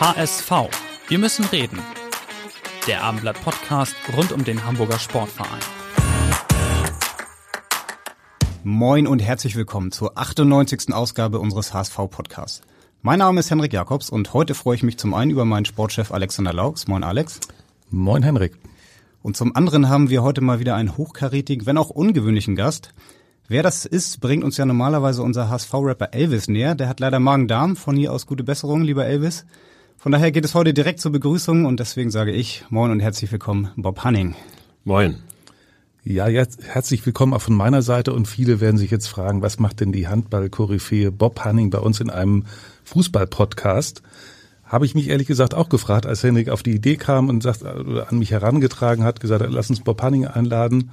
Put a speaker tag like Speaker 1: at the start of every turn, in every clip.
Speaker 1: HSV. Wir müssen reden. Der Abendblatt Podcast rund um den Hamburger Sportverein.
Speaker 2: Moin und herzlich willkommen zur 98. Ausgabe unseres HSV Podcasts. Mein Name ist Henrik Jakobs und heute freue ich mich zum einen über meinen Sportchef Alexander Laux. Moin Alex.
Speaker 3: Moin Henrik.
Speaker 2: Und zum anderen haben wir heute mal wieder einen hochkarätigen, wenn auch ungewöhnlichen Gast. Wer das ist, bringt uns ja normalerweise unser HSV-Rapper Elvis näher. Der hat leider Magen-Darm. Von hier aus gute Besserung, lieber Elvis. Von daher geht es heute direkt zur Begrüßung und deswegen sage ich Moin und herzlich willkommen, Bob Hanning.
Speaker 4: Moin.
Speaker 3: Ja, jetzt herzlich willkommen auch von meiner Seite und viele werden sich jetzt fragen, was macht denn die Handball-Koryphäe Bob Hanning bei uns in einem Fußball-Podcast? Habe ich mich ehrlich gesagt auch gefragt, als Henrik auf die Idee kam und sagt, oder an mich herangetragen hat, gesagt, lass uns Bob Hanning einladen.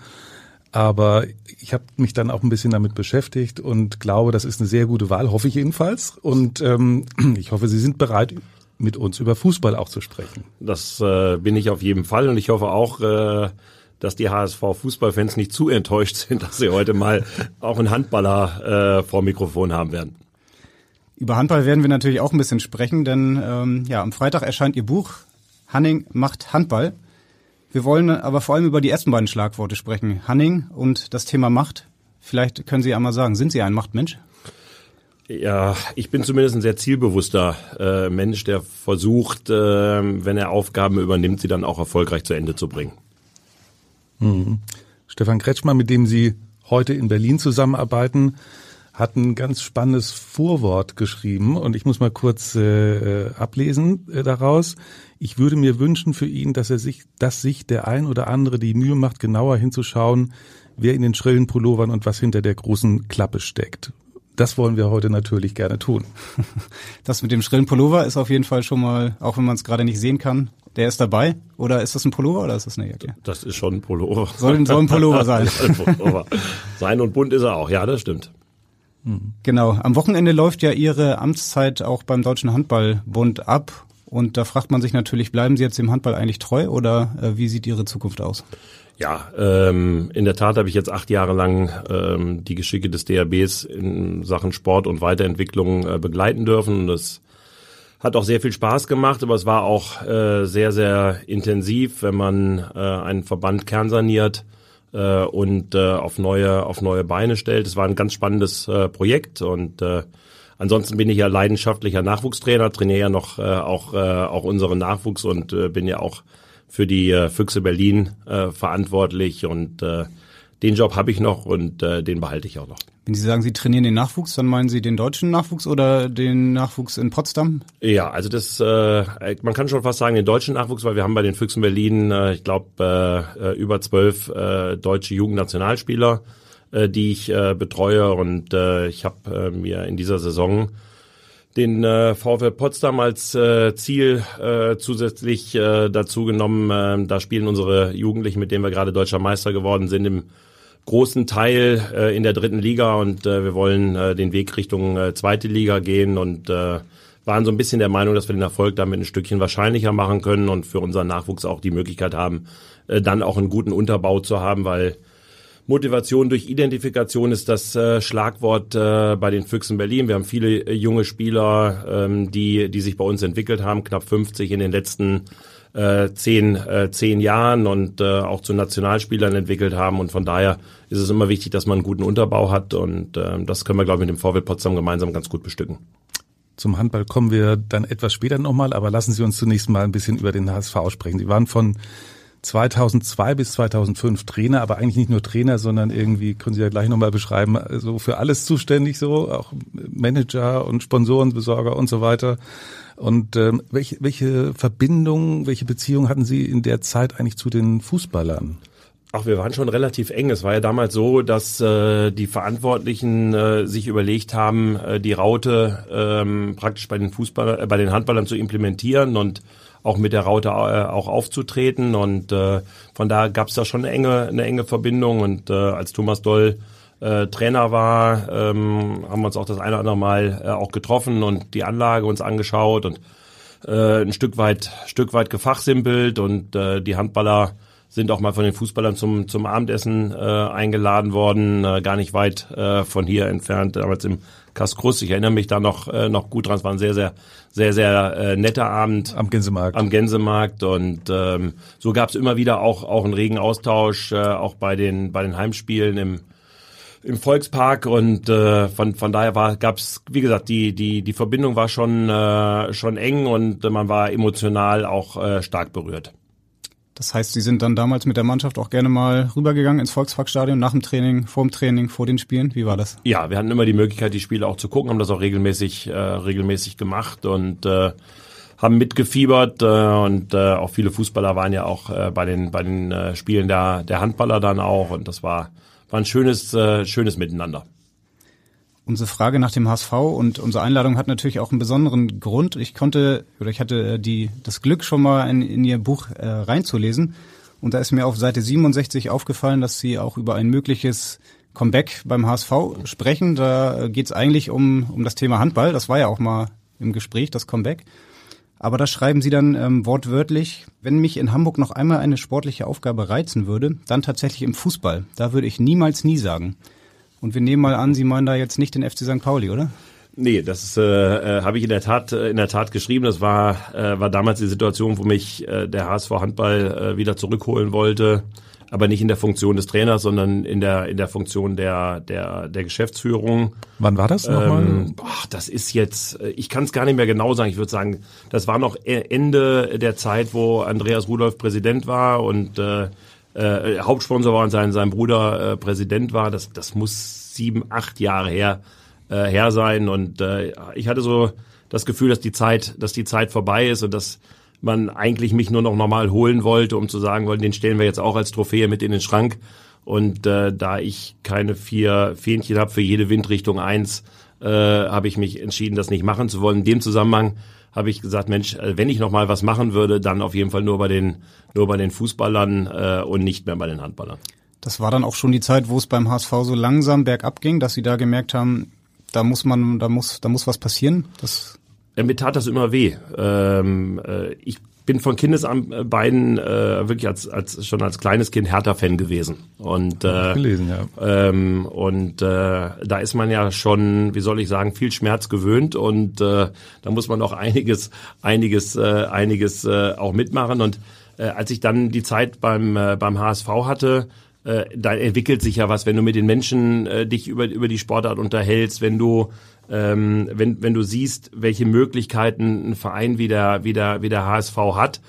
Speaker 3: Aber ich habe mich dann auch ein bisschen damit beschäftigt und glaube, das ist eine sehr gute Wahl, hoffe ich jedenfalls. Und ähm, ich hoffe, Sie sind bereit, mit uns über Fußball auch zu sprechen.
Speaker 4: Das äh, bin ich auf jeden Fall und ich hoffe auch, äh, dass die HSV-Fußballfans nicht zu enttäuscht sind, dass sie heute mal auch einen Handballer äh, vor Mikrofon haben werden.
Speaker 2: Über Handball werden wir natürlich auch ein bisschen sprechen, denn ähm, ja, am Freitag erscheint Ihr Buch Hanning macht Handball. Wir wollen aber vor allem über die ersten beiden Schlagworte sprechen. Hanning und das Thema Macht. Vielleicht können Sie einmal sagen, sind Sie ein Machtmensch?
Speaker 4: Ja, ich bin zumindest ein sehr zielbewusster äh, Mensch, der versucht, äh, wenn er Aufgaben übernimmt, sie dann auch erfolgreich zu Ende zu bringen.
Speaker 3: Mhm. Stefan Kretschmann, mit dem Sie heute in Berlin zusammenarbeiten, hat ein ganz spannendes Vorwort geschrieben und ich muss mal kurz äh, ablesen äh, daraus. Ich würde mir wünschen für ihn, dass er sich, dass sich der ein oder andere die Mühe macht, genauer hinzuschauen, wer in den schrillen Pullovern und was hinter der großen Klappe steckt. Das wollen wir heute natürlich gerne tun.
Speaker 2: Das mit dem schrillen Pullover ist auf jeden Fall schon mal, auch wenn man es gerade nicht sehen kann, der ist dabei? Oder ist das ein Pullover oder ist das eine Jacke?
Speaker 4: Das ist schon ein Pullover.
Speaker 2: Soll, soll ein Pullover sein.
Speaker 4: ein Pullover. sein und bunt ist er auch, ja, das stimmt.
Speaker 2: Genau. Am Wochenende läuft ja Ihre Amtszeit auch beim Deutschen Handballbund ab. Und da fragt man sich natürlich, bleiben Sie jetzt dem Handball eigentlich treu oder äh, wie sieht Ihre Zukunft aus?
Speaker 4: Ja, ähm, in der Tat habe ich jetzt acht Jahre lang ähm, die Geschicke des DRBs in Sachen Sport und Weiterentwicklung äh, begleiten dürfen. Das hat auch sehr viel Spaß gemacht, aber es war auch äh, sehr, sehr intensiv, wenn man äh, einen Verband kernsaniert äh, und äh, auf neue auf neue Beine stellt. Es war ein ganz spannendes äh, Projekt und äh, ansonsten bin ich ja leidenschaftlicher Nachwuchstrainer, trainiere ja noch äh, auch äh, auch unseren Nachwuchs und äh, bin ja auch für die äh, Füchse Berlin äh, verantwortlich und äh, den Job habe ich noch und äh, den behalte ich auch noch.
Speaker 2: Wenn Sie sagen, Sie trainieren den Nachwuchs, dann meinen Sie den deutschen Nachwuchs oder den Nachwuchs in Potsdam?
Speaker 4: Ja, also das, äh, man kann schon fast sagen den deutschen Nachwuchs, weil wir haben bei den Füchsen Berlin, äh, ich glaube, äh, über zwölf äh, deutsche Jugendnationalspieler, äh, die ich äh, betreue und äh, ich habe äh, mir in dieser Saison den äh, VfL Potsdam als äh, Ziel äh, zusätzlich äh, dazu genommen. Äh, da spielen unsere Jugendlichen, mit denen wir gerade deutscher Meister geworden sind, im großen Teil äh, in der dritten Liga und äh, wir wollen äh, den Weg Richtung äh, zweite Liga gehen und äh, waren so ein bisschen der Meinung, dass wir den Erfolg damit ein Stückchen wahrscheinlicher machen können und für unseren Nachwuchs auch die Möglichkeit haben, äh, dann auch einen guten Unterbau zu haben, weil Motivation durch Identifikation ist das äh, Schlagwort äh, bei den Füchsen Berlin. Wir haben viele äh, junge Spieler, ähm, die, die sich bei uns entwickelt haben, knapp 50 in den letzten äh, zehn, äh, zehn Jahren und äh, auch zu Nationalspielern entwickelt haben. Und von daher ist es immer wichtig, dass man einen guten Unterbau hat. Und äh, das können wir, glaube ich, mit dem VW Potsdam gemeinsam ganz gut bestücken.
Speaker 3: Zum Handball kommen wir dann etwas später nochmal, aber lassen Sie uns zunächst mal ein bisschen über den HSV sprechen. Sie waren von 2002 bis 2005 Trainer, aber eigentlich nicht nur Trainer, sondern irgendwie, können Sie ja gleich nochmal beschreiben, so für alles zuständig so, auch Manager und Sponsorenbesorger und so weiter. Und ähm, welche, welche Verbindung, welche Beziehung hatten Sie in der Zeit eigentlich zu den Fußballern?
Speaker 4: Ach, wir waren schon relativ eng. Es war ja damals so, dass äh, die Verantwortlichen äh, sich überlegt haben, äh, die Raute ähm, praktisch bei den Fußball, äh, bei den Handballern zu implementieren und auch mit der Raute äh, auch aufzutreten. Und äh, von da gab es da schon eine enge, eine enge Verbindung. Und äh, als Thomas Doll äh, Trainer war, ähm, haben wir uns auch das eine oder andere Mal äh, auch getroffen und die Anlage uns angeschaut und äh, ein Stück weit, Stück weit gefachsimpelt und äh, die Handballer sind auch mal von den Fußballern zum, zum Abendessen äh, eingeladen worden, äh, gar nicht weit äh, von hier entfernt, damals im Kaskrus. Ich erinnere mich da noch, äh, noch gut dran. Es war ein sehr, sehr, sehr, sehr äh, netter Abend.
Speaker 3: Am Gänsemarkt.
Speaker 4: Am Gänsemarkt. Und ähm, so gab es immer wieder auch, auch einen regen Austausch, äh, auch bei den, bei den Heimspielen im, im Volkspark und äh, von von daher war gab's wie gesagt die die die Verbindung war schon äh, schon eng und man war emotional auch äh, stark berührt.
Speaker 2: Das heißt, Sie sind dann damals mit der Mannschaft auch gerne mal rübergegangen ins Volksparkstadion nach dem Training, vor dem Training, vor den Spielen. Wie war das?
Speaker 4: Ja, wir hatten immer die Möglichkeit, die Spiele auch zu gucken, haben das auch regelmäßig, äh, regelmäßig gemacht und äh, haben mitgefiebert äh, und äh, auch viele Fußballer waren ja auch äh, bei den bei den äh, Spielen der der Handballer dann auch und das war war ein schönes äh, schönes Miteinander.
Speaker 2: Unsere Frage nach dem HSV und unsere Einladung hat natürlich auch einen besonderen Grund. Ich konnte oder ich hatte die, das Glück schon mal in, in Ihr Buch äh, reinzulesen. Und da ist mir auf Seite 67 aufgefallen, dass Sie auch über ein mögliches Comeback beim HSV sprechen. Da geht es eigentlich um, um das Thema Handball. Das war ja auch mal im Gespräch, das Comeback. Aber da schreiben Sie dann ähm, wortwörtlich, wenn mich in Hamburg noch einmal eine sportliche Aufgabe reizen würde, dann tatsächlich im Fußball. Da würde ich niemals nie sagen. Und wir nehmen mal an, Sie meinen da jetzt nicht den FC St. Pauli, oder?
Speaker 4: Nee, das äh, äh, habe ich in der Tat äh, in der Tat geschrieben. Das war äh, war damals die Situation, wo mich äh, der HSV Handball äh, wieder zurückholen wollte, aber nicht in der Funktion des Trainers, sondern in der in der Funktion der der der Geschäftsführung.
Speaker 3: Wann war das nochmal?
Speaker 4: Ähm, boah, das ist jetzt, äh, ich kann es gar nicht mehr genau sagen. Ich würde sagen, das war noch e-, Ende der Zeit, wo Andreas Rudolph Präsident war und äh, äh, Hauptsponsor war und sein, sein Bruder äh, Präsident war. Das, das muss sieben, acht Jahre her, äh, her sein. Und äh, ich hatte so das Gefühl, dass die Zeit, dass die Zeit vorbei ist und dass man eigentlich mich nur noch normal holen wollte, um zu sagen, wollen, den stellen wir jetzt auch als Trophäe mit in den Schrank. Und äh, da ich keine vier Fähnchen habe für jede Windrichtung eins, äh, habe ich mich entschieden, das nicht machen zu wollen. In dem Zusammenhang habe ich gesagt, Mensch, äh, wenn ich noch mal was machen würde, dann auf jeden Fall nur bei den nur bei den Fußballern äh, und nicht mehr bei den Handballern.
Speaker 2: Das war dann auch schon die Zeit, wo es beim HSV so langsam bergab ging, dass Sie da gemerkt haben, da muss man, da muss, da muss was passieren. Das
Speaker 4: mir tat das immer weh. Ähm, äh, ich bin von Kindesbeinen äh, wirklich als, als schon als kleines Kind Hertha-Fan gewesen. Und äh,
Speaker 3: gelesen, ja.
Speaker 4: Ähm, und äh, da ist man ja schon, wie soll ich sagen, viel Schmerz gewöhnt und äh, da muss man auch einiges, einiges, äh, einiges äh, auch mitmachen. Und äh, als ich dann die Zeit beim äh, beim HSV hatte, äh, da entwickelt sich ja was, wenn du mit den Menschen äh, dich über über die Sportart unterhältst, wenn du ähm, wenn, wenn du siehst, welche Möglichkeiten ein Verein wie der, wie der, wie der HSV hat,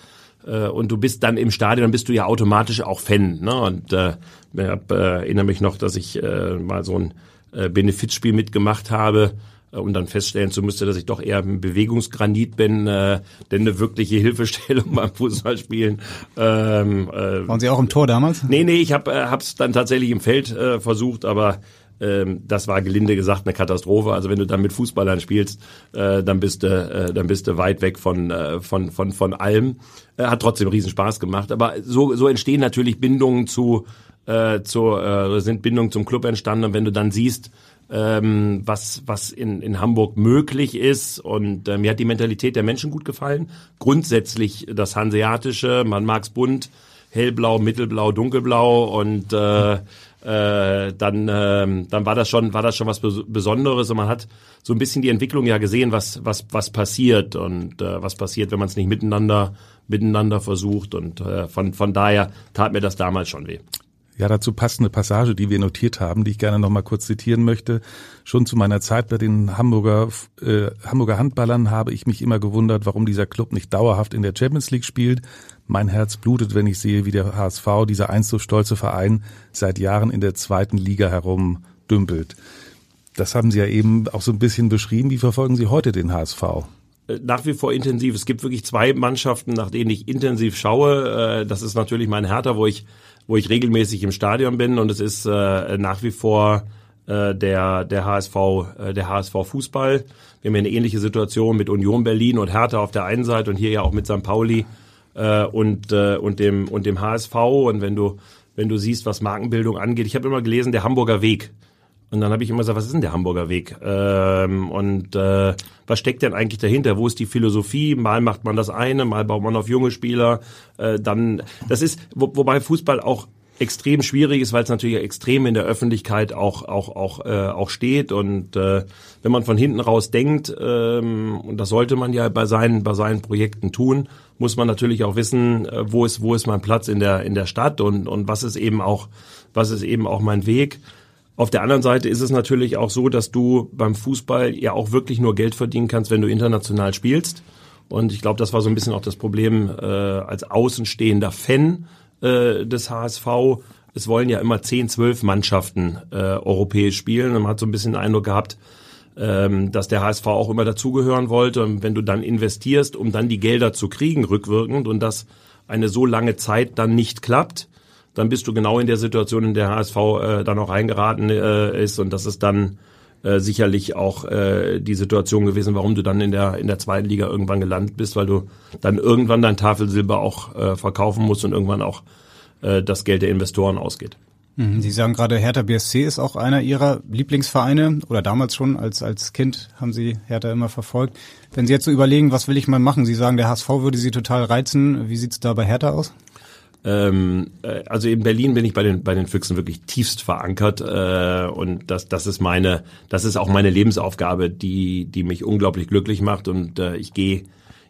Speaker 4: äh, und du bist dann im Stadion, dann bist du ja automatisch auch Fan. Ne? Und äh, ich hab, äh, erinnere mich noch, dass ich äh, mal so ein äh, Benefizspiel mitgemacht habe äh, und dann feststellen zu müsste, dass ich doch eher ein Bewegungsgranit bin, äh, denn eine wirkliche Hilfestellung beim Fußballspielen.
Speaker 2: Ähm, äh, Waren Sie auch im Tor damals?
Speaker 4: Nee, nee, ich habe äh, es dann tatsächlich im Feld äh, versucht, aber ähm, das war gelinde gesagt eine Katastrophe. Also wenn du dann mit Fußballern spielst, äh, dann bist du, äh, dann bist du weit weg von äh, von von von allem. Äh, hat trotzdem riesen Spaß gemacht. Aber so so entstehen natürlich Bindungen zu äh, zu äh, sind Bindungen zum Club entstanden. Und wenn du dann siehst, ähm, was was in in Hamburg möglich ist und äh, mir hat die Mentalität der Menschen gut gefallen. Grundsätzlich das Hanseatische, man mag's bunt, hellblau, mittelblau, dunkelblau und äh, äh, dann, äh, dann war das schon, war das schon was Besonderes und man hat so ein bisschen die Entwicklung ja gesehen, was, was, was passiert und äh, was passiert, wenn man es nicht miteinander, miteinander versucht und äh, von, von daher tat mir das damals schon weh.
Speaker 3: Ja, dazu passt eine Passage, die wir notiert haben, die ich gerne noch mal kurz zitieren möchte. Schon zu meiner Zeit bei den Hamburger, äh, Hamburger Handballern habe ich mich immer gewundert, warum dieser Club nicht dauerhaft in der Champions League spielt. Mein Herz blutet, wenn ich sehe, wie der HSV, dieser einst so stolze Verein, seit Jahren in der zweiten Liga herumdümpelt. Das haben Sie ja eben auch so ein bisschen beschrieben. Wie verfolgen Sie heute den HSV?
Speaker 4: Äh, nach wie vor intensiv. Es gibt wirklich zwei Mannschaften, nach denen ich intensiv schaue. Äh, das ist natürlich mein Hertha, wo ich wo ich regelmäßig im Stadion bin und es ist äh, nach wie vor der der HSV der HSV Fußball. Wir haben ja eine ähnliche Situation mit Union Berlin und Hertha auf der einen Seite und hier ja auch mit St. Pauli äh, und äh, und dem und dem HSV und wenn du wenn du siehst, was Markenbildung angeht, ich habe immer gelesen, der Hamburger Weg. Und dann habe ich immer gesagt, was ist denn der Hamburger Weg? Ähm, und äh, was steckt denn eigentlich dahinter? Wo ist die Philosophie? Mal macht man das eine, mal baut man auf junge Spieler. Äh, dann, das ist, wo, wobei Fußball auch extrem schwierig ist, weil es natürlich extrem in der Öffentlichkeit auch auch auch äh, auch steht und äh, wenn man von hinten raus denkt ähm, und das sollte man ja bei seinen bei seinen Projekten tun, muss man natürlich auch wissen, äh, wo ist wo ist mein Platz in der in der Stadt und und was ist eben auch was ist eben auch mein Weg auf der anderen Seite ist es natürlich auch so, dass du beim Fußball ja auch wirklich nur Geld verdienen kannst, wenn du international spielst. Und ich glaube, das war so ein bisschen auch das Problem äh, als außenstehender Fan äh, des HSV. Es wollen ja immer 10, 12 Mannschaften äh, europäisch spielen. Man hat so ein bisschen den Eindruck gehabt, ähm, dass der HSV auch immer dazugehören wollte. Und wenn du dann investierst, um dann die Gelder zu kriegen, rückwirkend, und das eine so lange Zeit dann nicht klappt, dann bist du genau in der Situation, in der HSV äh, dann auch reingeraten äh, ist und das ist dann äh, sicherlich auch äh, die Situation gewesen, warum du dann in der in der zweiten Liga irgendwann gelandet bist, weil du dann irgendwann dein Tafelsilber auch äh, verkaufen musst und irgendwann auch äh, das Geld der Investoren ausgeht.
Speaker 2: Mhm. Sie sagen gerade, Hertha BSC ist auch einer Ihrer Lieblingsvereine oder damals schon als, als Kind haben Sie Hertha immer verfolgt. Wenn Sie jetzt so überlegen, was will ich mal machen? Sie sagen, der HSV würde Sie total reizen. Wie sieht's da bei Hertha aus?
Speaker 4: Ähm, äh, also in Berlin bin ich bei den bei den Füchsen wirklich tiefst verankert äh, und das das ist meine das ist auch meine Lebensaufgabe, die die mich unglaublich glücklich macht und äh, ich gehe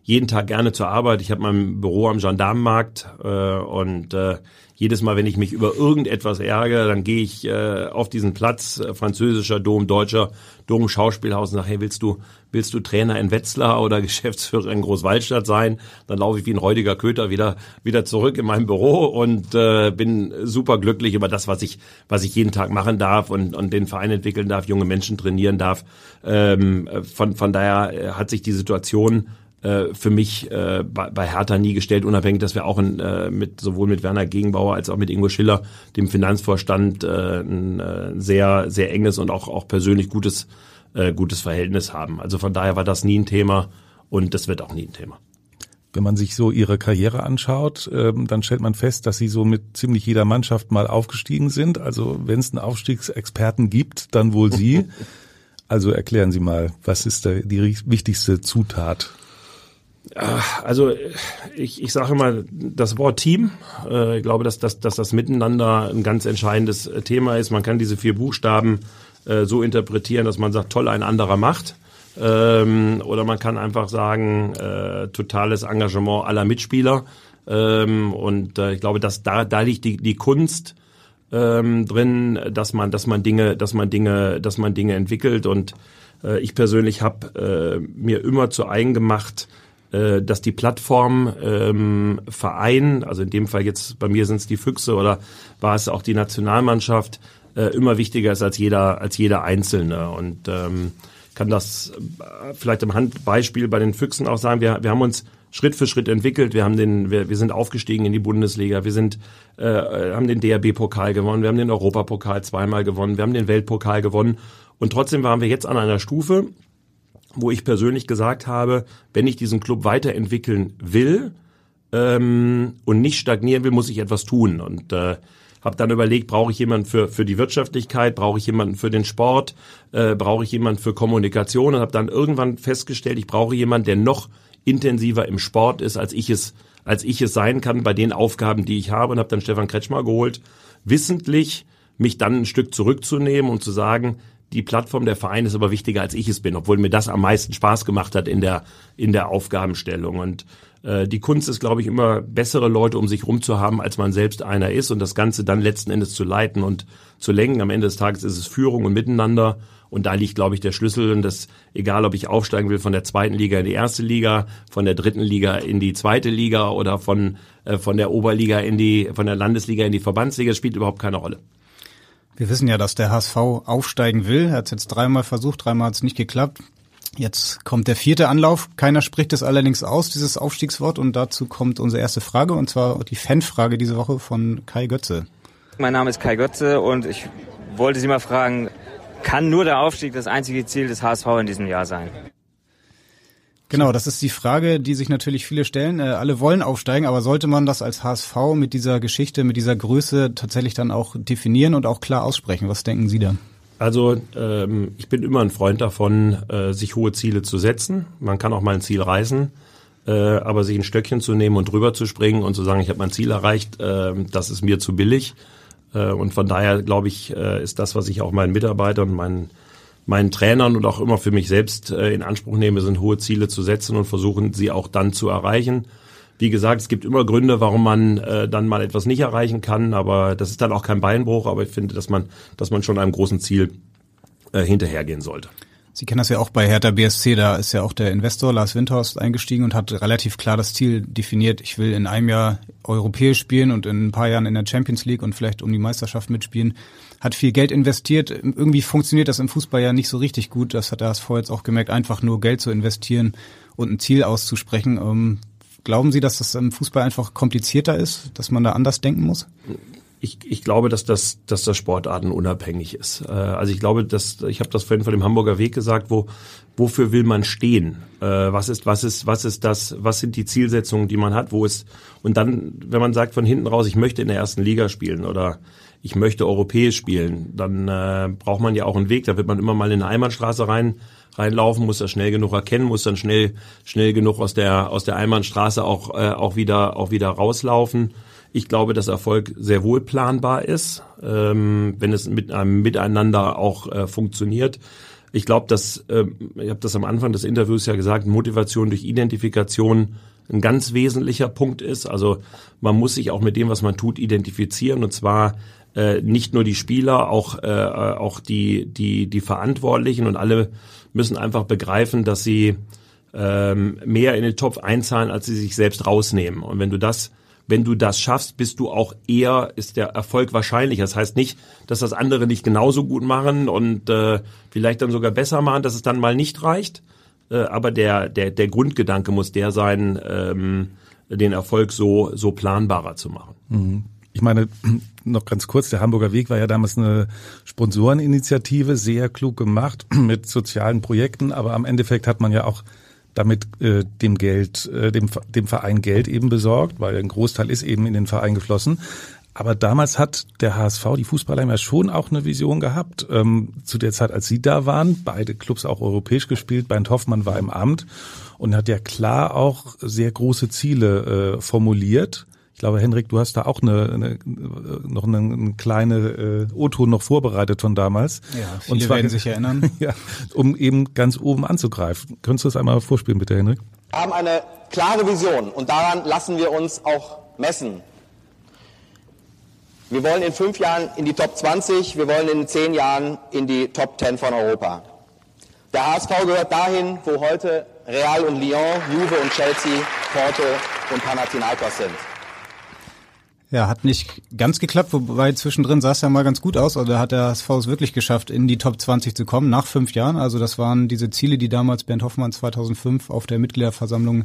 Speaker 4: jeden Tag gerne zur Arbeit. Ich habe mein Büro am Gendarmenmarkt äh, und äh, jedes Mal, wenn ich mich über irgendetwas ärgere, dann gehe ich äh, auf diesen Platz, äh, französischer Dom, deutscher Dom, Schauspielhaus und sage, hey, willst du, willst du Trainer in Wetzlar oder Geschäftsführer in Großwaldstadt sein? Dann laufe ich wie ein räudiger Köter wieder, wieder zurück in mein Büro und äh, bin super glücklich über das, was ich, was ich jeden Tag machen darf und, und den Verein entwickeln darf, junge Menschen trainieren darf. Ähm, von, von daher äh, hat sich die Situation äh, für mich äh, bei, bei Hertha nie gestellt, unabhängig, dass wir auch in, äh, mit sowohl mit Werner Gegenbauer als auch mit Ingo Schiller, dem Finanzvorstand, äh, ein äh, sehr sehr enges und auch auch persönlich gutes äh, gutes Verhältnis haben. Also von daher war das nie ein Thema und das wird auch nie ein Thema.
Speaker 3: Wenn man sich so ihre Karriere anschaut, ähm, dann stellt man fest, dass sie so mit ziemlich jeder Mannschaft mal aufgestiegen sind. Also wenn es einen Aufstiegsexperten gibt, dann wohl sie. Also erklären Sie mal, was ist da die wichtigste Zutat
Speaker 4: also ich, ich sage mal das Wort Team. Äh, ich glaube, dass, dass, dass das Miteinander ein ganz entscheidendes äh, Thema ist. Man kann diese vier Buchstaben äh, so interpretieren, dass man sagt, toll, ein anderer macht. Ähm, oder man kann einfach sagen, äh, totales Engagement aller Mitspieler. Ähm, und äh, ich glaube, dass da, da liegt die, die Kunst ähm, drin, dass man, dass man Dinge, dass man Dinge, dass man Dinge entwickelt. Und äh, ich persönlich habe äh, mir immer zu eigen gemacht, äh, dass die Plattform ähm, Verein, also in dem Fall jetzt bei mir sind es die Füchse oder war es auch die Nationalmannschaft, äh, immer wichtiger ist als jeder als jeder Einzelne und ähm, kann das äh, vielleicht im Handbeispiel bei den Füchsen auch sagen. Wir, wir haben uns Schritt für Schritt entwickelt. Wir haben den, wir, wir sind aufgestiegen in die Bundesliga. Wir sind, äh, haben den DRB-Pokal gewonnen. Wir haben den Europapokal zweimal gewonnen. Wir haben den Weltpokal gewonnen. Und trotzdem waren wir jetzt an einer Stufe, wo ich persönlich gesagt habe, wenn ich diesen Club weiterentwickeln will ähm, und nicht stagnieren will, muss ich etwas tun. Und äh, habe dann überlegt, brauche ich jemanden für, für die Wirtschaftlichkeit, brauche ich jemanden für den Sport, äh, brauche ich jemanden für Kommunikation und habe dann irgendwann festgestellt, ich brauche jemanden, der noch intensiver im Sport ist, als ich es als ich es sein kann bei den Aufgaben, die ich habe und habe dann Stefan Kretschmer geholt, wissentlich mich dann ein Stück zurückzunehmen und zu sagen, die Plattform der Verein ist aber wichtiger als ich es bin, obwohl mir das am meisten Spaß gemacht hat in der in der Aufgabenstellung und äh, die Kunst ist, glaube ich, immer bessere Leute um sich rum zu haben, als man selbst einer ist und das Ganze dann letzten Endes zu leiten und zu lenken. Am Ende des Tages ist es Führung und Miteinander und da liegt, glaube ich, der Schlüssel und das, egal ob ich aufsteigen will von der zweiten Liga in die erste Liga, von der dritten Liga in die zweite Liga oder von, äh, von der Oberliga in die, von der Landesliga in die Verbandsliga, spielt überhaupt keine Rolle.
Speaker 2: Wir wissen ja, dass der HSV aufsteigen will. Er hat es jetzt dreimal versucht, dreimal hat es nicht geklappt. Jetzt kommt der vierte Anlauf. Keiner spricht es allerdings aus, dieses Aufstiegswort. Und dazu kommt unsere erste Frage, und zwar die Fanfrage diese Woche von Kai Götze.
Speaker 5: Mein Name ist Kai Götze und ich wollte Sie mal fragen, kann nur der Aufstieg das einzige Ziel des HSV in diesem Jahr sein?
Speaker 2: Genau, das ist die Frage, die sich natürlich viele stellen. Äh, alle wollen aufsteigen, aber sollte man das als HSV mit dieser Geschichte, mit dieser Größe tatsächlich dann auch definieren und auch klar aussprechen? Was denken Sie da?
Speaker 4: Also ähm, ich bin immer ein Freund davon, äh, sich hohe Ziele zu setzen. Man kann auch mal ein Ziel reißen, äh, aber sich ein Stöckchen zu nehmen und drüber zu springen und zu sagen, ich habe mein Ziel erreicht, äh, das ist mir zu billig. Äh, und von daher glaube ich, äh, ist das, was ich auch meinen Mitarbeitern, meinen meinen Trainern und auch immer für mich selbst äh, in Anspruch nehme, sind hohe Ziele zu setzen und versuchen, sie auch dann zu erreichen. Wie gesagt, es gibt immer Gründe, warum man äh, dann mal etwas nicht erreichen kann, aber das ist dann auch kein Beinbruch, aber ich finde, dass man, dass man schon einem großen Ziel äh, hinterhergehen sollte.
Speaker 2: Sie kennen das ja auch bei Hertha BSC, da ist ja auch der Investor Lars Windhorst eingestiegen und hat relativ klar das Ziel definiert, ich will in einem Jahr europäisch spielen und in ein paar Jahren in der Champions League und vielleicht um die Meisterschaft mitspielen. Hat viel Geld investiert. Irgendwie funktioniert das im Fußball ja nicht so richtig gut. Das hat er vorher jetzt auch gemerkt, einfach nur Geld zu investieren und ein Ziel auszusprechen. Ähm, Glauben Sie, dass das im Fußball einfach komplizierter ist, dass man da anders denken muss?
Speaker 4: Ich, ich glaube, dass das, dass das Sportarten unabhängig ist. Äh, also ich glaube, dass ich habe das vorhin von dem Hamburger Weg gesagt, wo wofür will man stehen? Äh, was ist was ist was ist das? Was sind die Zielsetzungen, die man hat? Wo ist und dann, wenn man sagt von hinten raus, ich möchte in der ersten Liga spielen oder ich möchte europäisch spielen, dann äh, braucht man ja auch einen Weg. Da wird man immer mal in eine Einbahnstraße rein reinlaufen, muss das schnell genug erkennen, muss dann schnell schnell genug aus der aus der Einbahnstraße auch äh, auch wieder auch wieder rauslaufen. Ich glaube, dass Erfolg sehr wohl planbar ist, ähm, wenn es mit einem Miteinander auch äh, funktioniert. Ich glaube, dass äh, ich habe das am Anfang des Interviews ja gesagt, Motivation durch Identifikation ein ganz wesentlicher Punkt ist. Also man muss sich auch mit dem, was man tut, identifizieren und zwar äh, nicht nur die Spieler, auch äh, auch die die die Verantwortlichen und alle müssen einfach begreifen, dass sie ähm, mehr in den Topf einzahlen, als sie sich selbst rausnehmen. Und wenn du das wenn du das schaffst, bist du auch eher, ist der Erfolg wahrscheinlich. Das heißt nicht, dass das andere nicht genauso gut machen und äh, vielleicht dann sogar besser machen, dass es dann mal nicht reicht. Äh, aber der, der, der Grundgedanke muss der sein, ähm, den Erfolg so, so planbarer zu machen.
Speaker 3: Mhm. Ich meine, noch ganz kurz, der Hamburger Weg war ja damals eine Sponsoreninitiative, sehr klug gemacht mit sozialen Projekten, aber am Endeffekt hat man ja auch damit äh, dem Geld, äh, dem, dem Verein Geld eben besorgt, weil ein Großteil ist eben in den Verein geflossen. Aber damals hat der HSV, die Fußballer ja schon auch eine Vision gehabt. Ähm, zu der Zeit, als Sie da waren, beide Clubs auch europäisch gespielt. Bernd Hoffmann war im Amt und hat ja klar auch sehr große Ziele äh, formuliert. Ich glaube, Henrik, du hast da auch eine, eine noch eine, eine kleine äh, O-Ton noch vorbereitet von damals.
Speaker 2: Ja, viele und zwar, werden sich erinnern.
Speaker 3: ja, um eben ganz oben anzugreifen. Könntest du das einmal vorspielen, bitte, Henrik?
Speaker 6: Wir haben eine klare Vision und daran lassen wir uns auch messen. Wir wollen in fünf Jahren in die Top 20, wir wollen in zehn Jahren in die Top 10 von Europa. Der HSV gehört dahin, wo heute Real und Lyon, Juve und Chelsea, Porto und Panathinaikos sind.
Speaker 2: Ja, hat nicht ganz geklappt, wobei zwischendrin sah es ja mal ganz gut aus. Also da hat der HSV es wirklich geschafft, in die Top 20 zu kommen, nach fünf Jahren. Also das waren diese Ziele, die damals Bernd Hoffmann 2005 auf der Mitgliederversammlung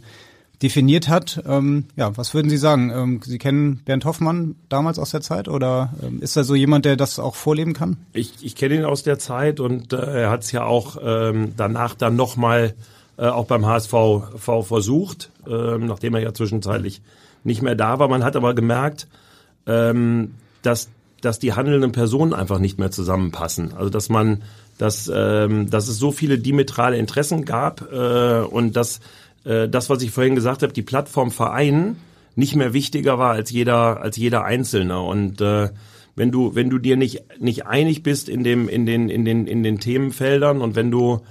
Speaker 2: definiert hat. Ähm, ja, was würden Sie sagen? Ähm, Sie kennen Bernd Hoffmann damals aus der Zeit oder ähm, ist er so jemand, der das auch vorleben kann?
Speaker 4: Ich, ich kenne ihn aus der Zeit und äh, er hat es ja auch ähm, danach dann nochmal äh, auch beim HSV versucht, äh, nachdem er ja zwischenzeitlich nicht mehr da war. Man hat aber gemerkt, ähm, dass, dass die handelnden Personen einfach nicht mehr zusammenpassen. Also dass man, dass, ähm, dass es so viele diametrale Interessen gab äh, und dass äh, das, was ich vorhin gesagt habe, die Plattform Verein nicht mehr wichtiger war als jeder, als jeder Einzelne. Und äh, wenn du, wenn du dir nicht, nicht einig bist in dem, in den, in den, in den Themenfeldern und wenn du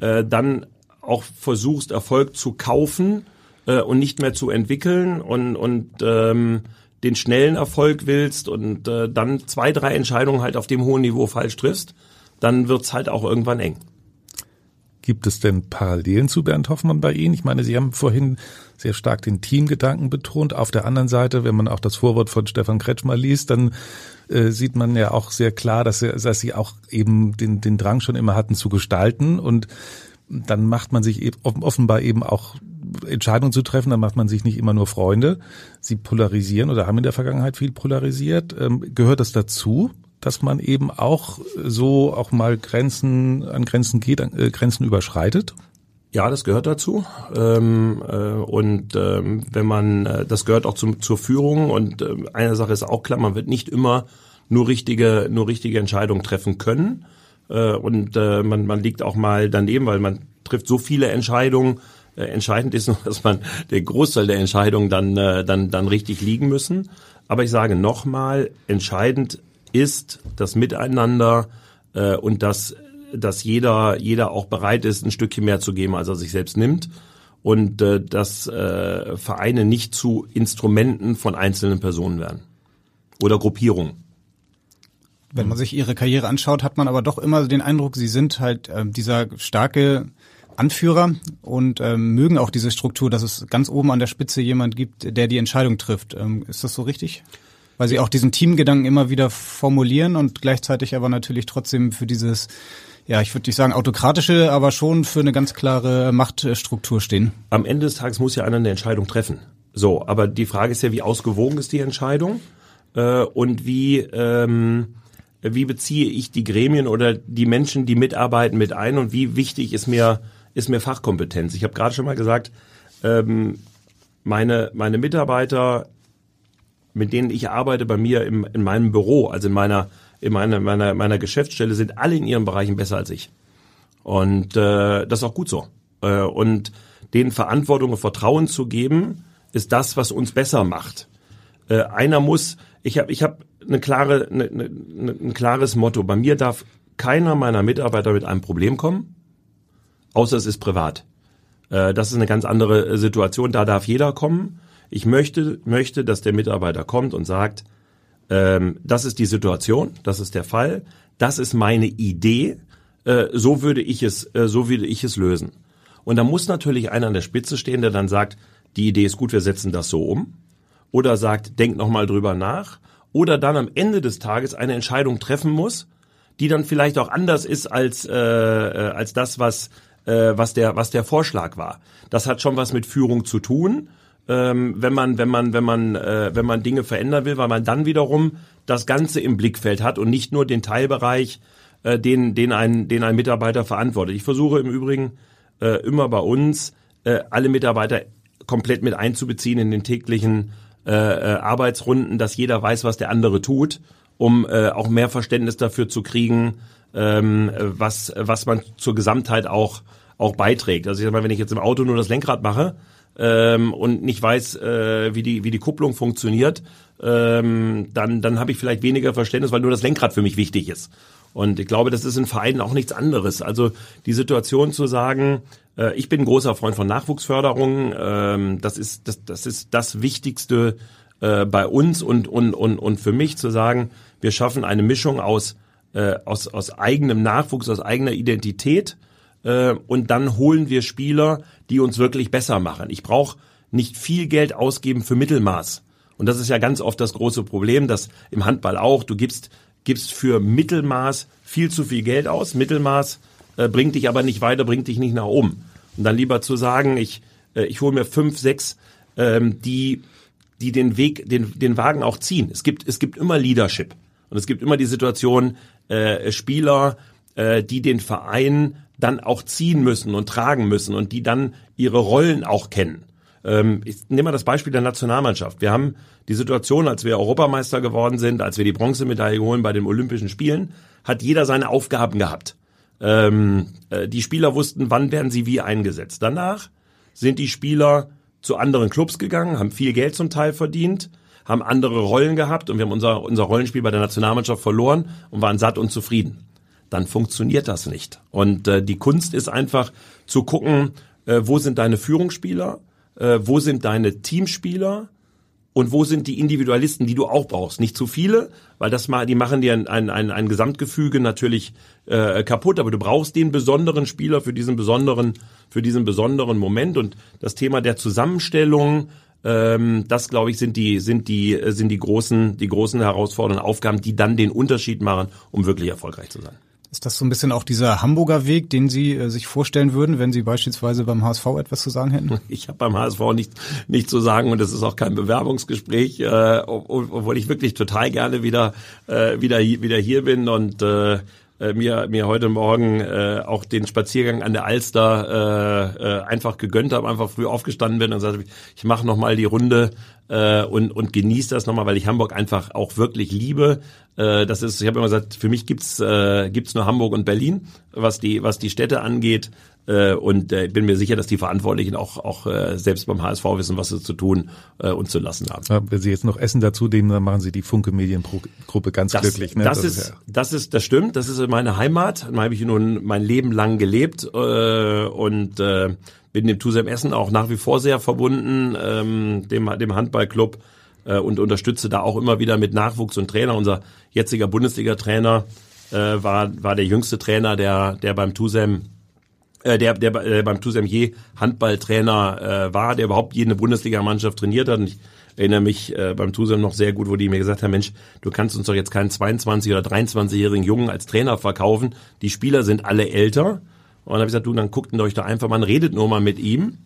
Speaker 4: äh, dann auch versuchst, Erfolg zu kaufen, äh, und nicht mehr zu entwickeln und, und ähm, den schnellen Erfolg willst und äh, dann zwei, drei Entscheidungen halt auf dem hohen Niveau falsch triffst, dann wird's halt auch irgendwann eng.
Speaker 3: Gibt es denn Parallelen zu Bernd Hoffmann bei Ihnen? Ich meine, Sie haben vorhin sehr stark den Teamgedanken betont. Auf der anderen Seite, wenn man auch das Vorwort von Stefan Kretschmer liest, dann äh, sieht man ja auch sehr klar, dass, dass Sie auch eben den, den Drang schon immer hatten zu gestalten. Und dann macht man sich offenbar eben auch Entscheidungen zu treffen, dann macht man sich nicht immer nur Freunde. Sie polarisieren oder haben in der Vergangenheit viel polarisiert. Ähm, gehört das dazu, dass man eben auch so auch mal Grenzen an Grenzen geht, äh, Grenzen überschreitet?
Speaker 4: Ja, das gehört dazu. Ähm, äh, und ähm, wenn man, äh, das gehört auch zum, zur Führung. Und äh, eine Sache ist auch klar, man wird nicht immer nur richtige, nur richtige Entscheidungen treffen können. Und man, man liegt auch mal daneben, weil man trifft so viele Entscheidungen. Äh, entscheidend ist nur, dass man der Großteil der Entscheidungen dann, äh, dann, dann richtig liegen müssen. Aber ich sage nochmal, entscheidend ist das Miteinander äh, und das dass jeder, jeder auch bereit ist, ein Stückchen mehr zu geben, als er sich selbst nimmt. Und äh, dass äh, Vereine nicht zu Instrumenten von einzelnen Personen werden. Oder Gruppierungen.
Speaker 2: Wenn man sich ihre Karriere anschaut, hat man aber doch immer den Eindruck, sie sind halt äh, dieser starke Anführer und ähm, mögen auch diese Struktur, dass es ganz oben an der Spitze jemand gibt, der die Entscheidung trifft. Ähm, ist das so richtig? Weil sie auch diesen Teamgedanken immer wieder formulieren und gleichzeitig aber natürlich trotzdem für dieses ja, ich würde nicht sagen autokratische, aber schon für eine ganz klare Machtstruktur stehen.
Speaker 4: Am Ende des Tages muss ja einer eine Entscheidung treffen. So, aber die Frage ist ja, wie ausgewogen ist die Entscheidung äh, und wie ähm, wie beziehe ich die Gremien oder die Menschen, die mitarbeiten, mit ein und wie wichtig ist mir ist mir Fachkompetenz. Ich habe gerade schon mal gesagt, ähm, meine meine Mitarbeiter, mit denen ich arbeite bei mir im, in meinem Büro, also in meiner in meiner, meiner, meiner Geschäftsstelle sind alle in ihren Bereichen besser als ich. Und äh, das ist auch gut so. Äh, und denen Verantwortung und Vertrauen zu geben, ist das, was uns besser macht. Äh, einer muss, ich habe ich hab eine klare, eine, eine, ein klares Motto. Bei mir darf keiner meiner Mitarbeiter mit einem Problem kommen, außer es ist privat. Äh, das ist eine ganz andere Situation. Da darf jeder kommen. Ich möchte, möchte, dass der Mitarbeiter kommt und sagt, ähm, das ist die Situation, das ist der Fall, das ist meine Idee, äh, so würde ich es, äh, so würde ich es lösen. Und da muss natürlich einer an der Spitze stehen, der dann sagt, die Idee ist gut, wir setzen das so um. Oder sagt, denk nochmal drüber nach. Oder dann am Ende des Tages eine Entscheidung treffen muss, die dann vielleicht auch anders ist als, äh, äh als das, was, äh, was, der, was der Vorschlag war. Das hat schon was mit Führung zu tun ähm, wenn man, wenn man, wenn man, äh, wenn man Dinge verändern will, weil man dann wiederum das Ganze im Blickfeld hat und nicht nur den Teilbereich, äh, den, den ein, den ein Mitarbeiter verantwortet. Ich versuche im Übrigen äh, immer bei uns äh, alle Mitarbeiter komplett mit einzubeziehen in den täglichen äh, äh, Arbeitsrunden, dass jeder weiß, was der andere tut, um äh, auch mehr Verständnis dafür zu kriegen, ähm, was, was man zur Gesamtheit auch, auch beiträgt. Also ich sag mal, wenn ich jetzt im Auto nur das Lenkrad mache, ähm, und nicht weiß, äh, wie die wie die Kupplung funktioniert, ähm, dann dann habe ich vielleicht weniger Verständnis, weil nur das Lenkrad für mich wichtig ist. Und ich glaube, das ist in Vereinen auch nichts anderes. Also die Situation zu sagen, äh, ich bin großer Freund von Nachwuchsförderung, ähm, das ist das das ist das Wichtigste äh, bei uns und und und und für mich zu sagen, wir schaffen eine Mischung aus äh, aus aus eigenem Nachwuchs, aus eigener Identität äh, und dann holen wir Spieler, die uns wirklich besser machen. Ich brauche nicht viel Geld ausgeben für Mittelmaß. Und das ist ja ganz oft das große Problem, dass im Handball auch, du gibst, gibst für Mittelmaß viel zu viel Geld aus. Mittelmaß äh, bringt dich aber nicht weiter, bringt dich nicht nach oben. Und dann lieber zu sagen, ich, äh, ich hole mir fünf, sechs, ähm, die, die den Weg, den, den Wagen auch ziehen. Es gibt, es gibt immer Leadership. Und es gibt immer die Situation, äh, Spieler, äh, die den Verein dann auch ziehen müssen und tragen müssen und die dann ihre Rollen auch kennen. Ähm, ich nehme mal das Beispiel der Nationalmannschaft. Wir haben die Situation, als wir Europameister geworden sind, als wir die Bronzemedaille holen bei den Olympischen Spielen, hat jeder seine Aufgaben gehabt. Ähm, äh, die Spieler wussten, wann werden sie wie eingesetzt. Danach sind die Spieler zu anderen Clubs gegangen, haben viel Geld zum Teil verdient, haben andere Rollen gehabt und wir haben unser, unser Rollenspiel bei der Nationalmannschaft verloren und waren satt und zufrieden dann funktioniert das nicht. Und äh, die Kunst ist einfach zu gucken, äh, wo sind deine Führungsspieler, äh, wo sind deine Teamspieler und wo sind die Individualisten, die du auch brauchst. Nicht zu viele, weil das mal, die machen dir ein, ein, ein, ein Gesamtgefüge natürlich äh, kaputt, aber du brauchst den besonderen Spieler für diesen besonderen, für diesen besonderen Moment. Und das Thema der Zusammenstellung, ähm, das glaube ich sind die sind die sind die großen die großen herausfordernden Aufgaben, die dann den Unterschied machen, um wirklich erfolgreich zu sein.
Speaker 2: Ist das so ein bisschen auch dieser Hamburger Weg, den Sie äh, sich vorstellen würden, wenn Sie beispielsweise beim HSV etwas zu sagen hätten?
Speaker 4: Ich habe beim HSV nicht nicht zu sagen und es ist auch kein Bewerbungsgespräch, äh, obwohl ich wirklich total gerne wieder äh, wieder wieder hier bin und äh, äh, mir mir heute Morgen äh, auch den Spaziergang an der Alster äh, äh, einfach gegönnt habe, einfach früh aufgestanden bin und sagte, ich mache noch mal die Runde äh, und und genieße das nochmal, weil ich Hamburg einfach auch wirklich liebe. Äh, das ist, ich habe immer gesagt, für mich gibt's äh, gibt's nur Hamburg und Berlin, was die was die Städte angeht. Äh, und äh, bin mir sicher, dass die Verantwortlichen auch, auch äh, selbst beim HSV wissen, was sie zu tun äh, und zu lassen haben.
Speaker 3: Ja, wenn Sie jetzt noch Essen dazu nehmen, dann machen Sie die Funke Mediengruppe ganz
Speaker 4: das,
Speaker 3: glücklich.
Speaker 4: Ne? Das, das, ist, ja. das ist, das stimmt. Das ist meine Heimat. Da habe ich nun mein Leben lang gelebt äh, und äh, bin dem Tusem Essen auch nach wie vor sehr verbunden, ähm, dem, dem Handballclub äh, und unterstütze da auch immer wieder mit Nachwuchs und Trainer. Unser jetziger Bundesliga-Trainer äh, war, war der jüngste Trainer, der, der beim Tusem äh, der, der äh, beim Toussaint Handballtrainer äh, war, der überhaupt jede Bundesligamannschaft trainiert hat. Und ich erinnere mich äh, beim Tusem noch sehr gut, wo die mir gesagt haben, Mensch, du kannst uns doch jetzt keinen 22- oder 23-jährigen Jungen als Trainer verkaufen. Die Spieler sind alle älter. Und dann habe ich gesagt, du, dann guckt euch doch einfach mal, redet nur mal mit ihm.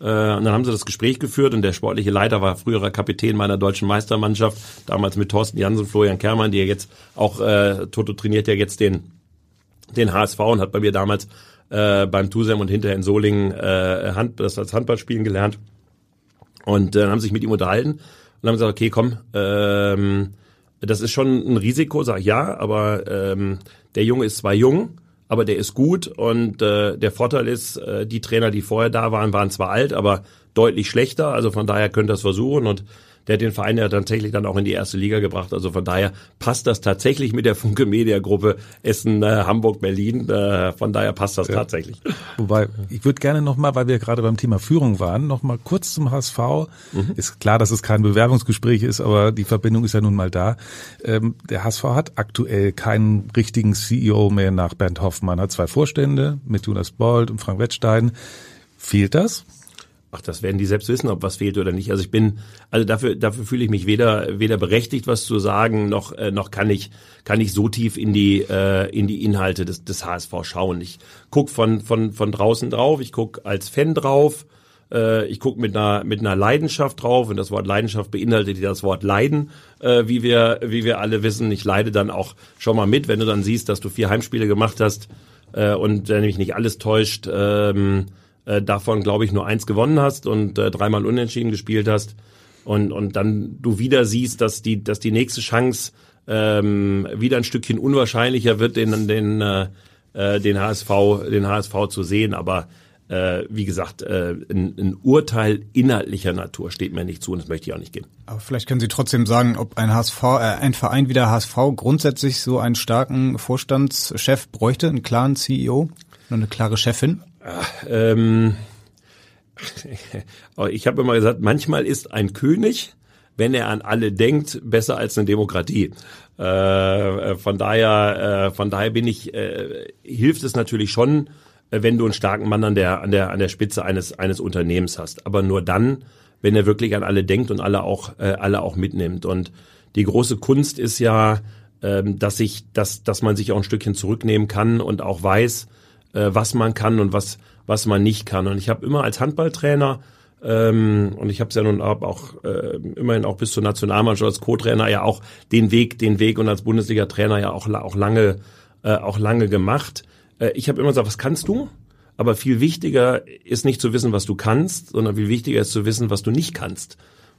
Speaker 4: Äh, und dann haben sie das Gespräch geführt und der sportliche Leiter war früherer Kapitän meiner deutschen Meistermannschaft, damals mit Thorsten Jansen, Florian Kermann, der jetzt auch, äh, Toto trainiert ja jetzt den, den HSV und hat bei mir damals äh, beim Tusem und hinterher in Solingen äh, Hand, das als Handballspielen gelernt. Und äh, haben sich mit ihm unterhalten und haben gesagt, okay, komm, ähm, das ist schon ein Risiko, sag ich ja, aber ähm, der Junge ist zwar jung, aber der ist gut und äh, der Vorteil ist, äh, die Trainer, die vorher da waren, waren zwar alt, aber deutlich schlechter, also von daher könnt ihr das versuchen. Und der hat den Verein ja tatsächlich dann auch in die erste Liga gebracht. Also von daher passt das tatsächlich mit der Funke Media Gruppe Essen, äh, Hamburg, Berlin. Äh, von daher passt das ja. tatsächlich.
Speaker 3: Wobei, ich würde gerne nochmal, weil wir gerade beim Thema Führung waren, nochmal kurz zum HSV. Mhm. Ist klar, dass es kein Bewerbungsgespräch ist, aber die Verbindung ist ja nun mal da. Ähm, der HSV hat aktuell keinen richtigen CEO mehr nach Bernd Hoffmann. Hat zwei Vorstände mit Jonas Bold und Frank Wettstein. Fehlt das?
Speaker 4: Ach, das werden die selbst wissen, ob was fehlt oder nicht. Also ich bin, also dafür, dafür fühle ich mich weder, weder berechtigt, was zu sagen, noch, äh, noch kann ich, kann ich so tief in die, äh, in die Inhalte des, des HSV schauen. Ich guck von, von, von draußen drauf, ich guck als Fan drauf, äh, ich guck mit einer, mit einer Leidenschaft drauf und das Wort Leidenschaft beinhaltet das Wort Leiden, äh, wie wir, wie wir alle wissen. Ich leide dann auch schon mal mit, wenn du dann siehst, dass du vier Heimspiele gemacht hast, äh, und wenn mich nicht alles täuscht, ähm, äh, davon, glaube ich, nur eins gewonnen hast und äh, dreimal unentschieden gespielt hast und, und dann du wieder siehst, dass die, dass die nächste Chance ähm, wieder ein Stückchen unwahrscheinlicher wird, den, den, äh, äh den HSV, den HSV zu sehen. Aber äh, wie gesagt, äh, ein, ein Urteil inhaltlicher Natur steht mir nicht zu und das möchte ich auch nicht geben.
Speaker 2: Aber vielleicht können Sie trotzdem sagen, ob ein HSV, äh, ein Verein wie der HSV grundsätzlich so einen starken Vorstandschef bräuchte, einen klaren CEO, eine klare Chefin?
Speaker 4: Ähm, ich habe immer gesagt, manchmal ist ein König, wenn er an alle denkt, besser als eine Demokratie. Äh, von daher, äh, von daher bin ich, äh, hilft es natürlich schon, äh, wenn du einen starken Mann an der an der an der Spitze eines eines Unternehmens hast. Aber nur dann, wenn er wirklich an alle denkt und alle auch äh, alle auch mitnimmt. Und die große Kunst ist ja, ähm, dass ich, dass dass man sich auch ein Stückchen zurücknehmen kann und auch weiß, äh, was man kann und was, was man nicht kann. Und ich habe immer als Handballtrainer ähm, und ich habe es ja nun auch äh, immerhin auch bis zur Nationalmannschaft als Co-Trainer ja auch den Weg, den Weg und als Bundesliga-Trainer ja auch, auch lange, äh, auch lange gemacht. Äh, ich habe immer gesagt, was kannst du? Aber viel wichtiger ist nicht zu wissen, was du kannst, sondern viel wichtiger ist zu wissen, was du nicht kannst.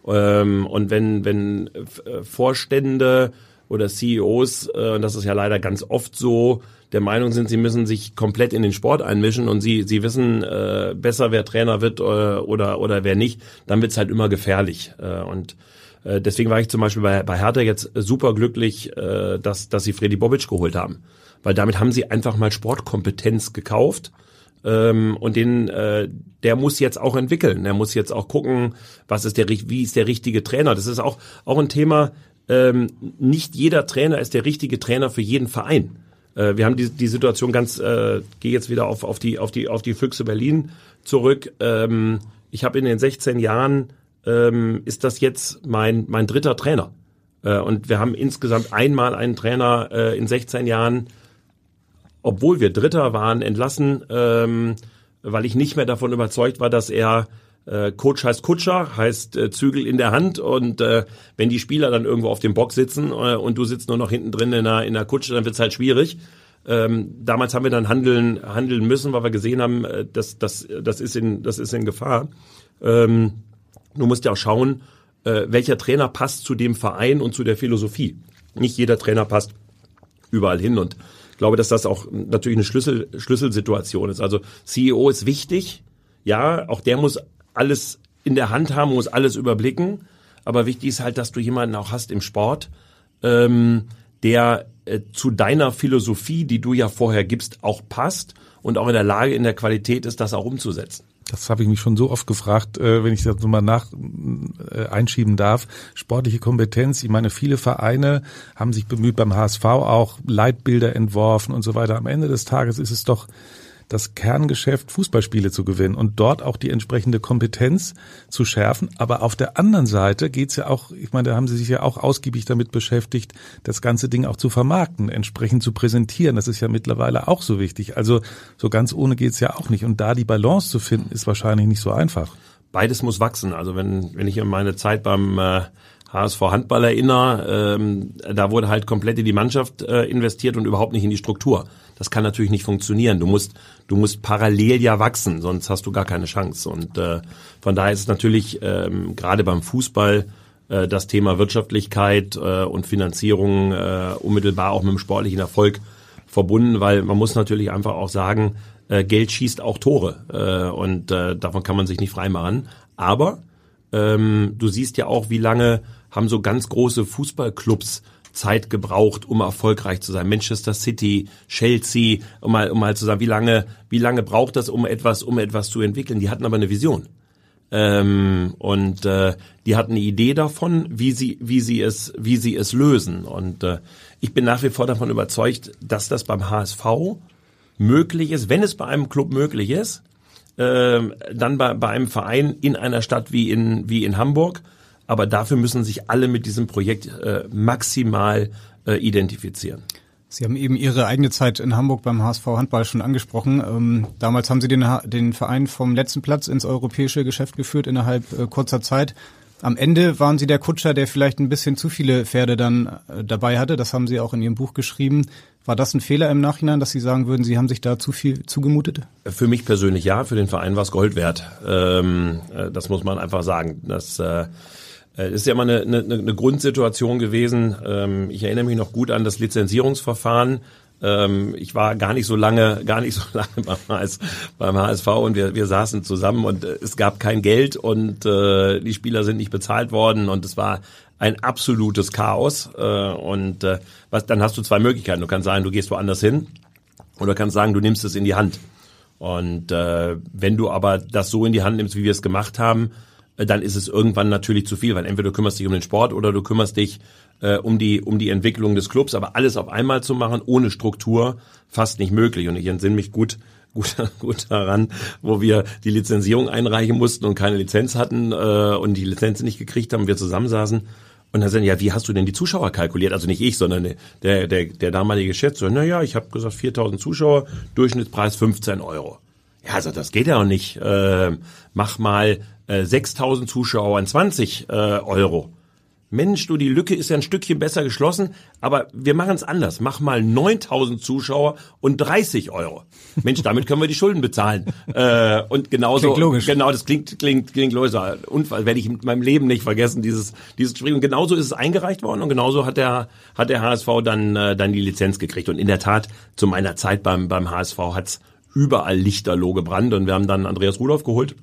Speaker 4: Ähm, und wenn, wenn äh, Vorstände oder CEOs, äh, das ist ja leider ganz oft so, der Meinung sind, sie müssen sich komplett in den Sport einmischen und sie, sie wissen äh, besser, wer Trainer wird äh, oder, oder wer nicht, dann wird's halt immer gefährlich. Äh, und äh, deswegen war ich zum Beispiel bei, bei Hertha jetzt super glücklich, äh, dass, dass sie Freddy Bobic geholt haben. Weil damit haben sie einfach mal Sportkompetenz gekauft. Ähm, und den, äh, der muss jetzt auch entwickeln. Der muss jetzt auch gucken, was ist der, wie ist der richtige Trainer. Das ist auch, auch ein Thema, ähm, nicht jeder Trainer ist der richtige Trainer für jeden Verein. Äh, wir haben die, die Situation ganz, äh, gehe jetzt wieder auf, auf, die, auf, die, auf die Füchse Berlin zurück. Ähm, ich habe in den 16 Jahren, ähm, ist das jetzt mein, mein dritter Trainer. Äh, und wir haben insgesamt einmal einen Trainer äh, in 16 Jahren obwohl wir Dritter waren, entlassen, ähm, weil ich nicht mehr davon überzeugt war, dass er äh, Coach heißt Kutscher, heißt äh, Zügel in der Hand und äh, wenn die Spieler dann irgendwo auf dem Bock sitzen äh, und du sitzt nur noch hinten drin in der, in der Kutsche, dann wird's halt schwierig. Ähm, damals haben wir dann handeln, handeln müssen, weil wir gesehen haben, äh, dass das, das, ist in, das ist in Gefahr. Ähm, du musst ja auch schauen, äh, welcher Trainer passt zu dem Verein und zu der Philosophie. Nicht jeder Trainer passt überall hin und ich glaube, dass das auch natürlich eine Schlüssel, Schlüsselsituation ist. Also CEO ist wichtig, ja, auch der muss alles in der Hand haben, muss alles überblicken. Aber wichtig ist halt, dass du jemanden auch hast im Sport, ähm, der äh, zu deiner Philosophie, die du ja vorher gibst, auch passt und auch in der Lage, in der Qualität ist, das auch umzusetzen.
Speaker 3: Das habe ich mich schon so oft gefragt, äh, wenn ich das nochmal nach äh, einschieben darf. Sportliche Kompetenz. Ich meine, viele Vereine haben sich bemüht, beim HSV auch Leitbilder entworfen und so weiter. Am Ende des Tages ist es doch das Kerngeschäft, Fußballspiele zu gewinnen und dort auch die entsprechende Kompetenz zu schärfen. Aber auf der anderen Seite geht's ja auch, ich meine, da haben Sie sich ja auch ausgiebig damit beschäftigt, das ganze Ding auch zu vermarkten, entsprechend zu präsentieren. Das ist ja mittlerweile auch so wichtig. Also so ganz ohne geht's ja auch nicht. Und da die Balance zu finden, ist wahrscheinlich nicht so einfach.
Speaker 4: Beides muss wachsen. Also wenn, wenn ich an meine Zeit beim äh HSV Handball erinnere, ähm, da wurde halt komplett in die Mannschaft äh, investiert und überhaupt nicht in die Struktur. Das kann natürlich nicht funktionieren. Du musst, du musst parallel ja wachsen, sonst hast du gar keine Chance. Und äh, von daher ist es natürlich ähm, gerade beim Fußball äh, das Thema Wirtschaftlichkeit äh, und Finanzierung äh, unmittelbar auch mit dem sportlichen Erfolg verbunden, weil man muss natürlich einfach auch sagen, äh, Geld schießt auch Tore äh, und äh, davon kann man sich nicht freimachen. Aber ähm, du siehst ja auch, wie lange haben so ganz große Fußballclubs Zeit gebraucht, um erfolgreich zu sein. Manchester City, Chelsea, um mal, um mal zu sagen, wie lange, wie lange braucht das, um etwas, um etwas zu entwickeln? Die hatten aber eine Vision. Ähm, und äh, die hatten eine Idee davon, wie sie, wie sie es, wie sie es lösen. Und äh, ich bin nach wie vor davon überzeugt, dass das beim HSV möglich ist, wenn es bei einem Club möglich ist, äh, dann bei, bei einem Verein in einer Stadt wie in, wie in Hamburg. Aber dafür müssen sich alle mit diesem Projekt äh, maximal äh, identifizieren.
Speaker 2: Sie haben eben Ihre eigene Zeit in Hamburg beim HSV Handball schon angesprochen. Ähm, damals haben Sie den, den Verein vom letzten Platz ins europäische Geschäft geführt innerhalb äh, kurzer Zeit. Am Ende waren Sie der Kutscher, der vielleicht ein bisschen zu viele Pferde dann äh, dabei hatte. Das haben Sie auch in Ihrem Buch geschrieben. War das ein Fehler im Nachhinein, dass Sie sagen würden, Sie haben sich da zu viel zugemutet?
Speaker 4: Für mich persönlich ja, für den Verein war es Gold wert. Ähm, äh, das muss man einfach sagen. Das äh, äh ist ja immer eine, eine, eine Grundsituation gewesen. Ähm, ich erinnere mich noch gut an das Lizenzierungsverfahren. Ähm, ich war gar nicht so lange, gar nicht so lange beim, HS, beim HSV und wir, wir saßen zusammen und äh, es gab kein Geld und äh, die Spieler sind nicht bezahlt worden und es war ein absolutes Chaos. Äh, und was, dann hast du zwei Möglichkeiten. Du kannst sagen, du gehst woanders hin oder kannst sagen, du nimmst es in die Hand. Und wenn du aber das so in die Hand nimmst, wie wir es gemacht haben, dann ist es irgendwann natürlich zu viel, weil entweder du kümmerst dich um den Sport oder du kümmerst dich äh, um die um die Entwicklung des Clubs. Aber alles auf einmal zu machen ohne Struktur fast nicht möglich. Und ich entsinne mich gut gut, gut daran, wo wir die Lizenzierung einreichen mussten und keine Lizenz hatten äh, und die Lizenz nicht gekriegt haben, wir zusammensaßen und dann sagen, ja, wie hast du denn die Zuschauer kalkuliert? Also nicht ich, sondern der, der, der damalige Geschäftsführer. Naja, ich habe gesagt 4000 Zuschauer, Durchschnittspreis 15 Euro. Ja, also das geht ja auch nicht. Äh, mach mal äh, 6000 Zuschauer an 20 äh, Euro. Mensch, du, die Lücke ist ja ein Stückchen besser geschlossen, aber wir machen es anders. Mach mal 9000 Zuschauer und 30 Euro. Mensch, damit können wir die Schulden bezahlen. Äh, und genauso,
Speaker 2: klingt logisch.
Speaker 4: genau, das klingt, klingt, klingt logisch. Und werde ich in meinem Leben nicht vergessen, dieses, dieses Gespräch. Und genauso ist es eingereicht worden und genauso hat der, hat der HSV dann, äh, dann die Lizenz gekriegt. Und in der Tat, zu meiner Zeit beim, beim HSV hat's überall Lichterloh gebrannt und wir haben dann Andreas Rudolph geholt,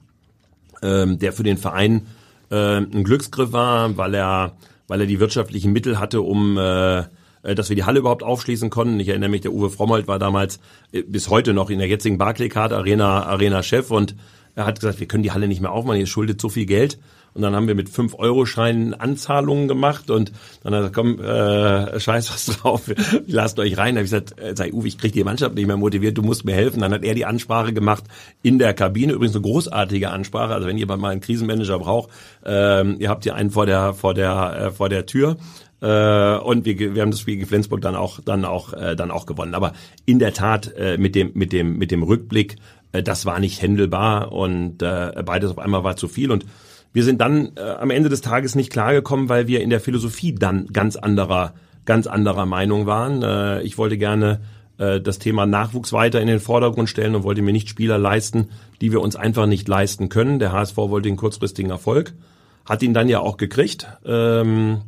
Speaker 4: ähm, der für den Verein äh, ein Glücksgriff war, weil er, weil er die wirtschaftlichen Mittel hatte, um äh, äh, dass wir die Halle überhaupt aufschließen konnten. Ich erinnere mich, der Uwe Frommold war damals äh, bis heute noch in der jetzigen Barclaycard Arena Arena Chef und er hat gesagt, wir können die Halle nicht mehr aufmachen, ihr schuldet so viel Geld. Und dann haben wir mit 5-Euro-Scheinen Anzahlungen gemacht und dann hat er gesagt, komm, äh, scheiß was drauf, lasst euch rein. Da habe ich gesagt, äh, sei Uwe, ich krieg die Mannschaft nicht mehr motiviert, du musst mir helfen. Dann hat er die Ansprache gemacht in der Kabine, übrigens eine großartige Ansprache. Also wenn jemand mal einen Krisenmanager braucht, ähm, ihr habt hier einen vor der, vor der, äh, vor der Tür. Äh, und wir, wir haben das Spiel gegen Flensburg dann auch dann auch äh, dann auch gewonnen. Aber in der Tat äh, mit dem mit dem mit dem Rückblick, äh, das war nicht händelbar und äh, beides auf einmal war zu viel und wir sind dann äh, am Ende des Tages nicht klargekommen, weil wir in der Philosophie dann ganz anderer ganz anderer Meinung waren. Äh, ich wollte gerne äh, das Thema Nachwuchs weiter in den Vordergrund stellen und wollte mir nicht Spieler leisten, die wir uns einfach nicht leisten können. Der HSV wollte den kurzfristigen Erfolg, hat ihn dann ja auch gekriegt, ähm,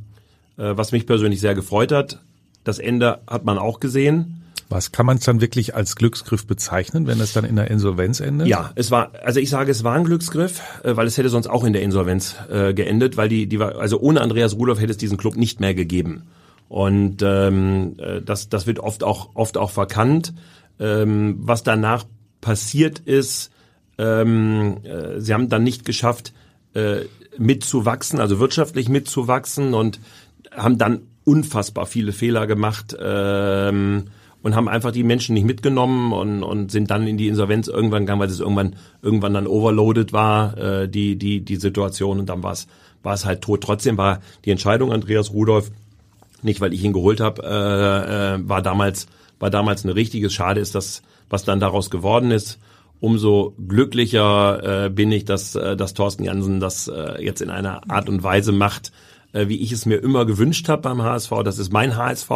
Speaker 4: äh, was mich persönlich sehr gefreut hat. Das Ende hat man auch gesehen.
Speaker 3: Was kann man es dann wirklich als Glücksgriff bezeichnen, wenn es dann in der Insolvenz endet?
Speaker 4: Ja, es war, also ich sage, es war ein Glücksgriff, äh, weil es hätte sonst auch in der Insolvenz äh, geendet, weil die, die war, also ohne Andreas Rudolph hätte es diesen Club nicht mehr gegeben. Und ähm, äh, das, das wird oft auch, oft auch verkannt. Ähm, was danach passiert ist, ähm, äh, sie haben dann nicht geschafft, äh, mitzuwachsen, also wirtschaftlich mitzuwachsen und haben dann unfassbar viele Fehler gemacht ähm, und haben einfach die Menschen nicht mitgenommen und, und sind dann in die Insolvenz irgendwann gegangen, weil es irgendwann irgendwann dann overloaded war, äh, die die die Situation und dann war es war es halt tot. Trotzdem war die Entscheidung Andreas Rudolph nicht, weil ich ihn geholt habe, äh, äh, war damals war damals ein richtiges. Schade ist das, was dann daraus geworden ist. Umso glücklicher äh, bin ich, dass, äh, dass Thorsten Jansen das äh, jetzt in einer Art und Weise macht, äh, wie ich es mir immer gewünscht habe beim HSV. Das ist mein HSV,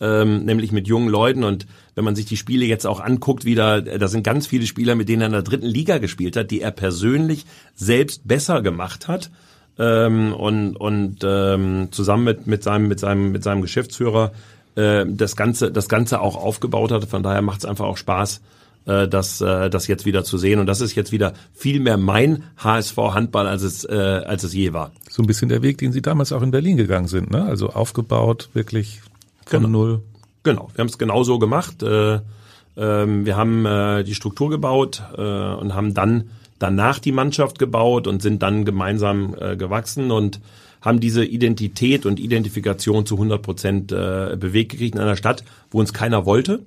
Speaker 4: ähm, nämlich mit jungen Leuten. Und wenn man sich die Spiele jetzt auch anguckt, wieder, da sind ganz viele Spieler, mit denen er in der dritten Liga gespielt hat, die er persönlich selbst besser gemacht hat ähm, und, und ähm, zusammen mit, mit, seinem, mit, seinem, mit seinem Geschäftsführer äh, das, Ganze, das Ganze auch aufgebaut hat. Von daher macht es einfach auch Spaß, äh, das, äh, das jetzt wieder zu sehen. Und das ist jetzt wieder viel mehr mein HSV-Handball, als äh, als es je war.
Speaker 3: So ein bisschen der Weg, den Sie damals auch in Berlin gegangen sind, ne? Also aufgebaut, wirklich von
Speaker 4: genau.
Speaker 3: null.
Speaker 4: Genau, wir haben es genau so gemacht. Äh, ähm, wir haben äh, die Struktur gebaut äh, und haben dann danach die Mannschaft gebaut und sind dann gemeinsam äh, gewachsen und haben diese Identität und Identifikation zu 100 Prozent äh, bewegt gekriegt in einer Stadt, wo uns keiner wollte,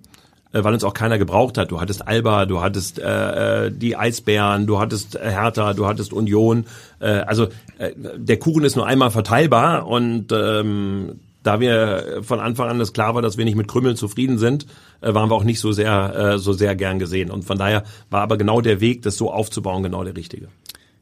Speaker 4: äh, weil uns auch keiner gebraucht hat. Du hattest Alba, du hattest äh, äh die Eisbären, du hattest Hertha, du hattest Union. Äh, also äh, der Kuchen ist nur einmal verteilbar und ähm, da wir von Anfang an das klar war, dass wir nicht mit Krümmeln zufrieden sind, äh, waren wir auch nicht so sehr, äh, so sehr gern gesehen. Und von daher war aber genau der Weg, das so aufzubauen, genau der richtige.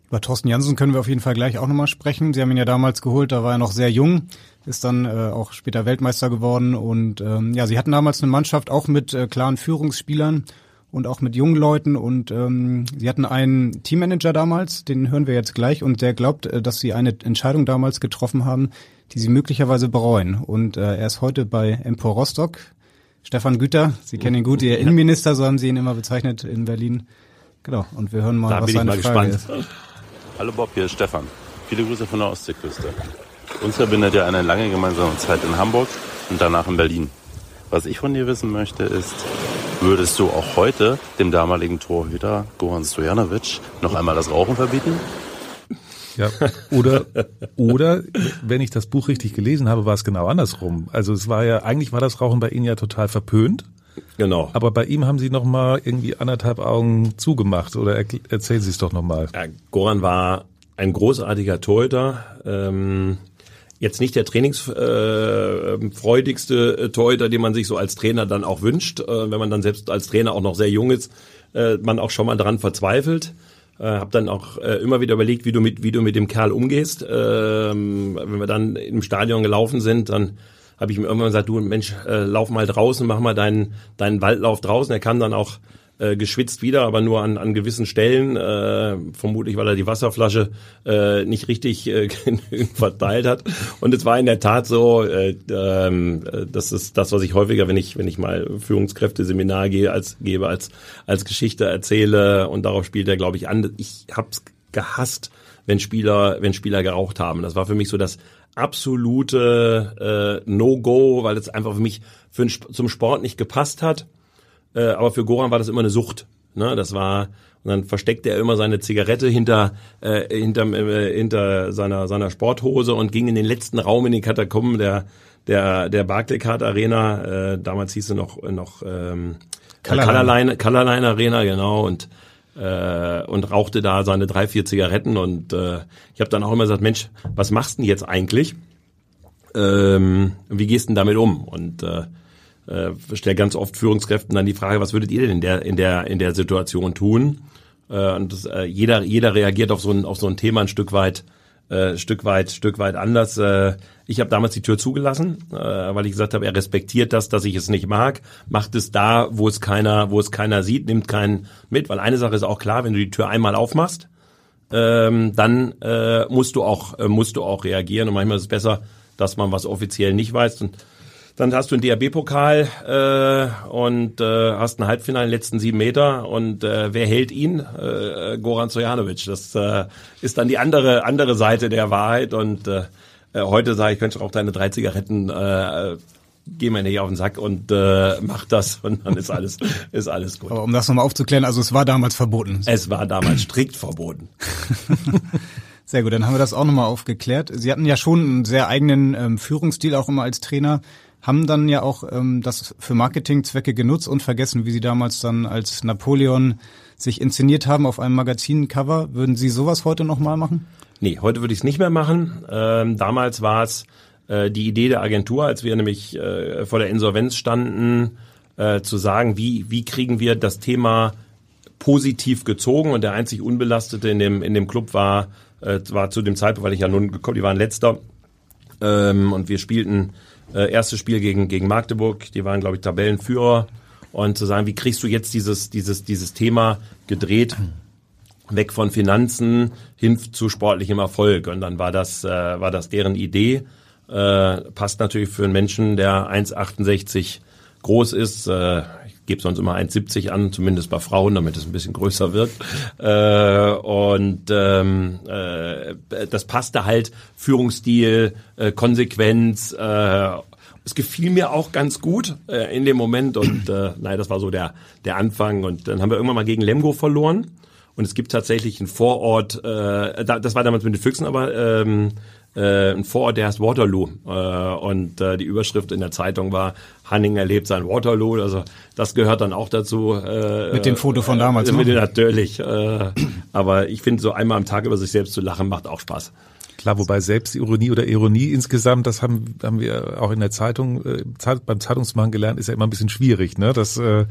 Speaker 2: Über Thorsten Jansen können wir auf jeden Fall gleich auch nochmal sprechen. Sie haben ihn ja damals geholt, da war er noch sehr jung, ist dann äh, auch später Weltmeister geworden und ähm, ja, sie hatten damals eine Mannschaft auch mit äh, klaren Führungsspielern und auch mit jungen Leuten und ähm, sie hatten einen Teammanager damals, den hören wir jetzt gleich und der glaubt, äh, dass sie eine Entscheidung damals getroffen haben, die sie möglicherweise bereuen. Und äh, er ist heute bei Empor Rostock. Stefan Güter, Sie kennen ihn gut, Ihr Innenminister, so haben Sie ihn immer bezeichnet in Berlin. Genau, und wir hören mal,
Speaker 4: da
Speaker 2: was seine Frage
Speaker 7: gespannt. ist. Hallo Bob, hier ist Stefan. Viele Grüße von der Ostseeküste. Uns verbindet ja eine lange gemeinsame Zeit in Hamburg und danach in Berlin. Was ich von dir wissen möchte ist, würdest du auch heute dem damaligen Torhüter Goran Stojanovic noch einmal das Rauchen verbieten?
Speaker 3: Ja, oder, oder, wenn ich das Buch richtig gelesen habe, war es genau andersrum. Also es war ja, eigentlich war das Rauchen bei Ihnen ja total verpönt.
Speaker 4: Genau.
Speaker 3: Aber bei ihm haben Sie noch mal irgendwie anderthalb Augen zugemacht oder erzählen Sie es doch noch mal.
Speaker 4: Ja, Goran war ein großartiger Torhüter. Ähm, jetzt nicht der trainingsfreudigste äh, Torhüter, den man sich so als Trainer dann auch wünscht, äh, wenn man dann selbst als Trainer auch noch sehr jung ist, äh, man auch schon mal dran verzweifelt. Äh, habe dann auch äh, immer wieder überlegt, wie du mit wie du mit dem Kerl umgehst. Ähm, wenn wir dann im Stadion gelaufen sind, dann habe ich ihm irgendwann gesagt, du Mensch, äh, lauf mal draußen, mach mal deinen deinen Waldlauf draußen. Er kam dann auch äh, geschwitzt wieder, aber nur an, an gewissen Stellen, äh, vermutlich weil er die Wasserflasche äh, nicht richtig äh, verteilt hat. Und es war in der Tat so, äh, äh, das ist das, was ich häufiger, wenn ich wenn ich mal Führungskräfteseminar gehe, als gebe als als Geschichte erzähle und darauf spielt er, glaube ich, an. Ich hab's gehasst, wenn Spieler wenn Spieler geraucht haben. Das war für mich so das absolute äh, No-Go, weil es einfach für mich für, zum Sport nicht gepasst hat. Äh, aber für Goran war das immer eine Sucht. Ne? Das war und dann versteckte er immer seine Zigarette hinter äh, hinter äh, hinter seiner seiner Sporthose und ging in den letzten Raum in den Katakomben der der der Barclaycard Arena. Äh, damals hieß es noch noch ähm, Colorline Colorline Arena genau und äh, und rauchte da seine drei vier Zigaretten und äh, ich habe dann auch immer gesagt Mensch was machst du denn jetzt eigentlich Ähm, wie gehst du denn damit um? Und äh, äh, stelle ganz oft Führungskräften dann die Frage, was würdet ihr denn in der in der in der Situation tun? Äh, und das, äh, jeder jeder reagiert auf so ein auf so ein Thema ein Stück weit äh, Stück weit Stück weit anders. Äh, ich habe damals die Tür zugelassen, äh, weil ich gesagt habe, er respektiert das, dass ich es nicht mag, macht es da, wo es keiner wo es keiner sieht, nimmt keinen mit, weil eine Sache ist auch klar, wenn du die Tür einmal aufmachst, ähm, dann äh, musst du auch äh, musst du auch reagieren und manchmal ist es besser, dass man was offiziell nicht weiß und dann hast du einen DRB-Pokal äh, und äh, hast ein Halbfinale in den letzten sieben Meter und äh, wer hält ihn? Äh, Goran Stojanovic. Das äh, ist dann die andere andere Seite der Wahrheit und äh, äh heute sage ich, könnte auch deine drei Zigaretten äh, geh mir nicht auf den Sack und äh, mach das und dann ist alles ist alles gut.
Speaker 2: Aber um das nochmal aufzuklären, also es war damals verboten.
Speaker 4: Es war damals strikt verboten.
Speaker 2: Sehr gut, dann haben wir das auch nochmal aufgeklärt. Sie hatten ja schon einen sehr eigenen ähm, Führungsstil auch immer als Trainer haben dann ja auch ähm, das für Marketingzwecke genutzt und vergessen, wie sie damals dann als Napoleon sich inszeniert haben auf einem Magazincover. Würden Sie sowas heute nochmal machen?
Speaker 4: Nee, heute würde ich es nicht mehr machen. Ähm, damals war es äh, die Idee der Agentur, als wir nämlich äh, vor der Insolvenz standen, äh, zu sagen, wie, wie kriegen wir das Thema positiv gezogen und der einzig Unbelastete in dem, in dem Club war, äh, war zu dem Zeitpunkt, weil ich ja nun gekommen, die waren letzter ähm, und wir spielten äh, erstes Spiel gegen, gegen Magdeburg, die waren, glaube ich, Tabellenführer. Und zu sagen, wie kriegst du jetzt dieses, dieses, dieses Thema gedreht? Weg von Finanzen hin zu sportlichem Erfolg. Und dann war das, äh, war das deren Idee. Äh, passt natürlich für einen Menschen, der 1,68 groß ist. Äh, gebe sonst immer 1,70 an, zumindest bei Frauen, damit es ein bisschen größer wird. Äh, und ähm, äh, das passte halt, Führungsstil, äh, Konsequenz, äh, es gefiel mir auch ganz gut äh, in dem Moment und äh, nein, das war so der der Anfang und dann haben wir irgendwann mal gegen Lemgo verloren und es gibt tatsächlich einen Vorort, äh, das war damals mit den Füchsen, aber ähm, äh, ein Vorort, der heißt Waterloo. Äh, und äh, die Überschrift in der Zeitung war, Hanning erlebt sein Waterloo. Also das gehört dann auch dazu.
Speaker 2: Äh, mit dem Foto von damals.
Speaker 4: Äh, mit ne? natürlich. Äh, aber ich finde, so einmal am Tag über sich selbst zu lachen, macht auch Spaß.
Speaker 3: Klar, wobei Selbstironie oder Ironie insgesamt, das haben, haben wir auch in der Zeitung, äh, beim Zeitungsmachen gelernt, ist ja immer ein bisschen schwierig. Ne? Das äh,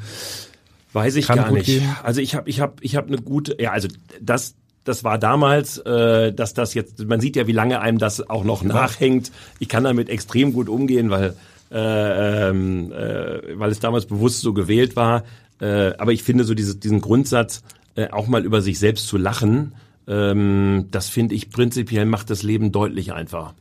Speaker 4: Weiß ich gar nicht. Gehen. Also ich habe ich hab, ich hab eine gute, ja, also das das war damals, äh, dass das jetzt, man sieht ja, wie lange einem das auch noch nachhängt. Ich kann damit extrem gut umgehen, weil, äh, ähm, äh, weil es damals bewusst so gewählt war. Äh, aber ich finde so diese, diesen Grundsatz, äh, auch mal über sich selbst zu lachen, ähm, das finde ich prinzipiell macht das Leben deutlich einfacher.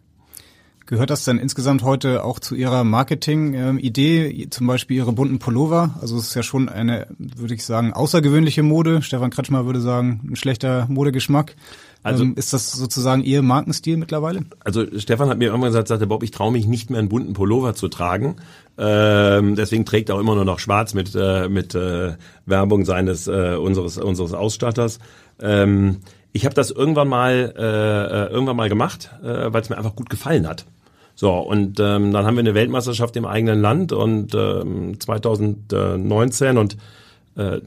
Speaker 2: Gehört das denn insgesamt heute auch zu Ihrer Marketing-Idee, zum Beispiel Ihre bunten Pullover? Also es ist ja schon eine, würde ich sagen, außergewöhnliche Mode. Stefan Kretschmer würde sagen, ein schlechter Modegeschmack. Also ähm, ist das sozusagen Ihr Markenstil mittlerweile?
Speaker 4: Also Stefan hat mir irgendwann gesagt, sagte Bob, ich traue mich nicht mehr einen bunten Pullover zu tragen. Ähm, deswegen trägt er auch immer nur noch Schwarz mit äh, mit äh, Werbung seines äh, unseres unseres Ausstatters. Ähm, ich habe das irgendwann mal äh, äh irgendwann mal gemacht, äh, weil es mir einfach gut gefallen hat. So, und ähm, dann haben wir eine Weltmeisterschaft im eigenen Land und ähm, 2019 und äh,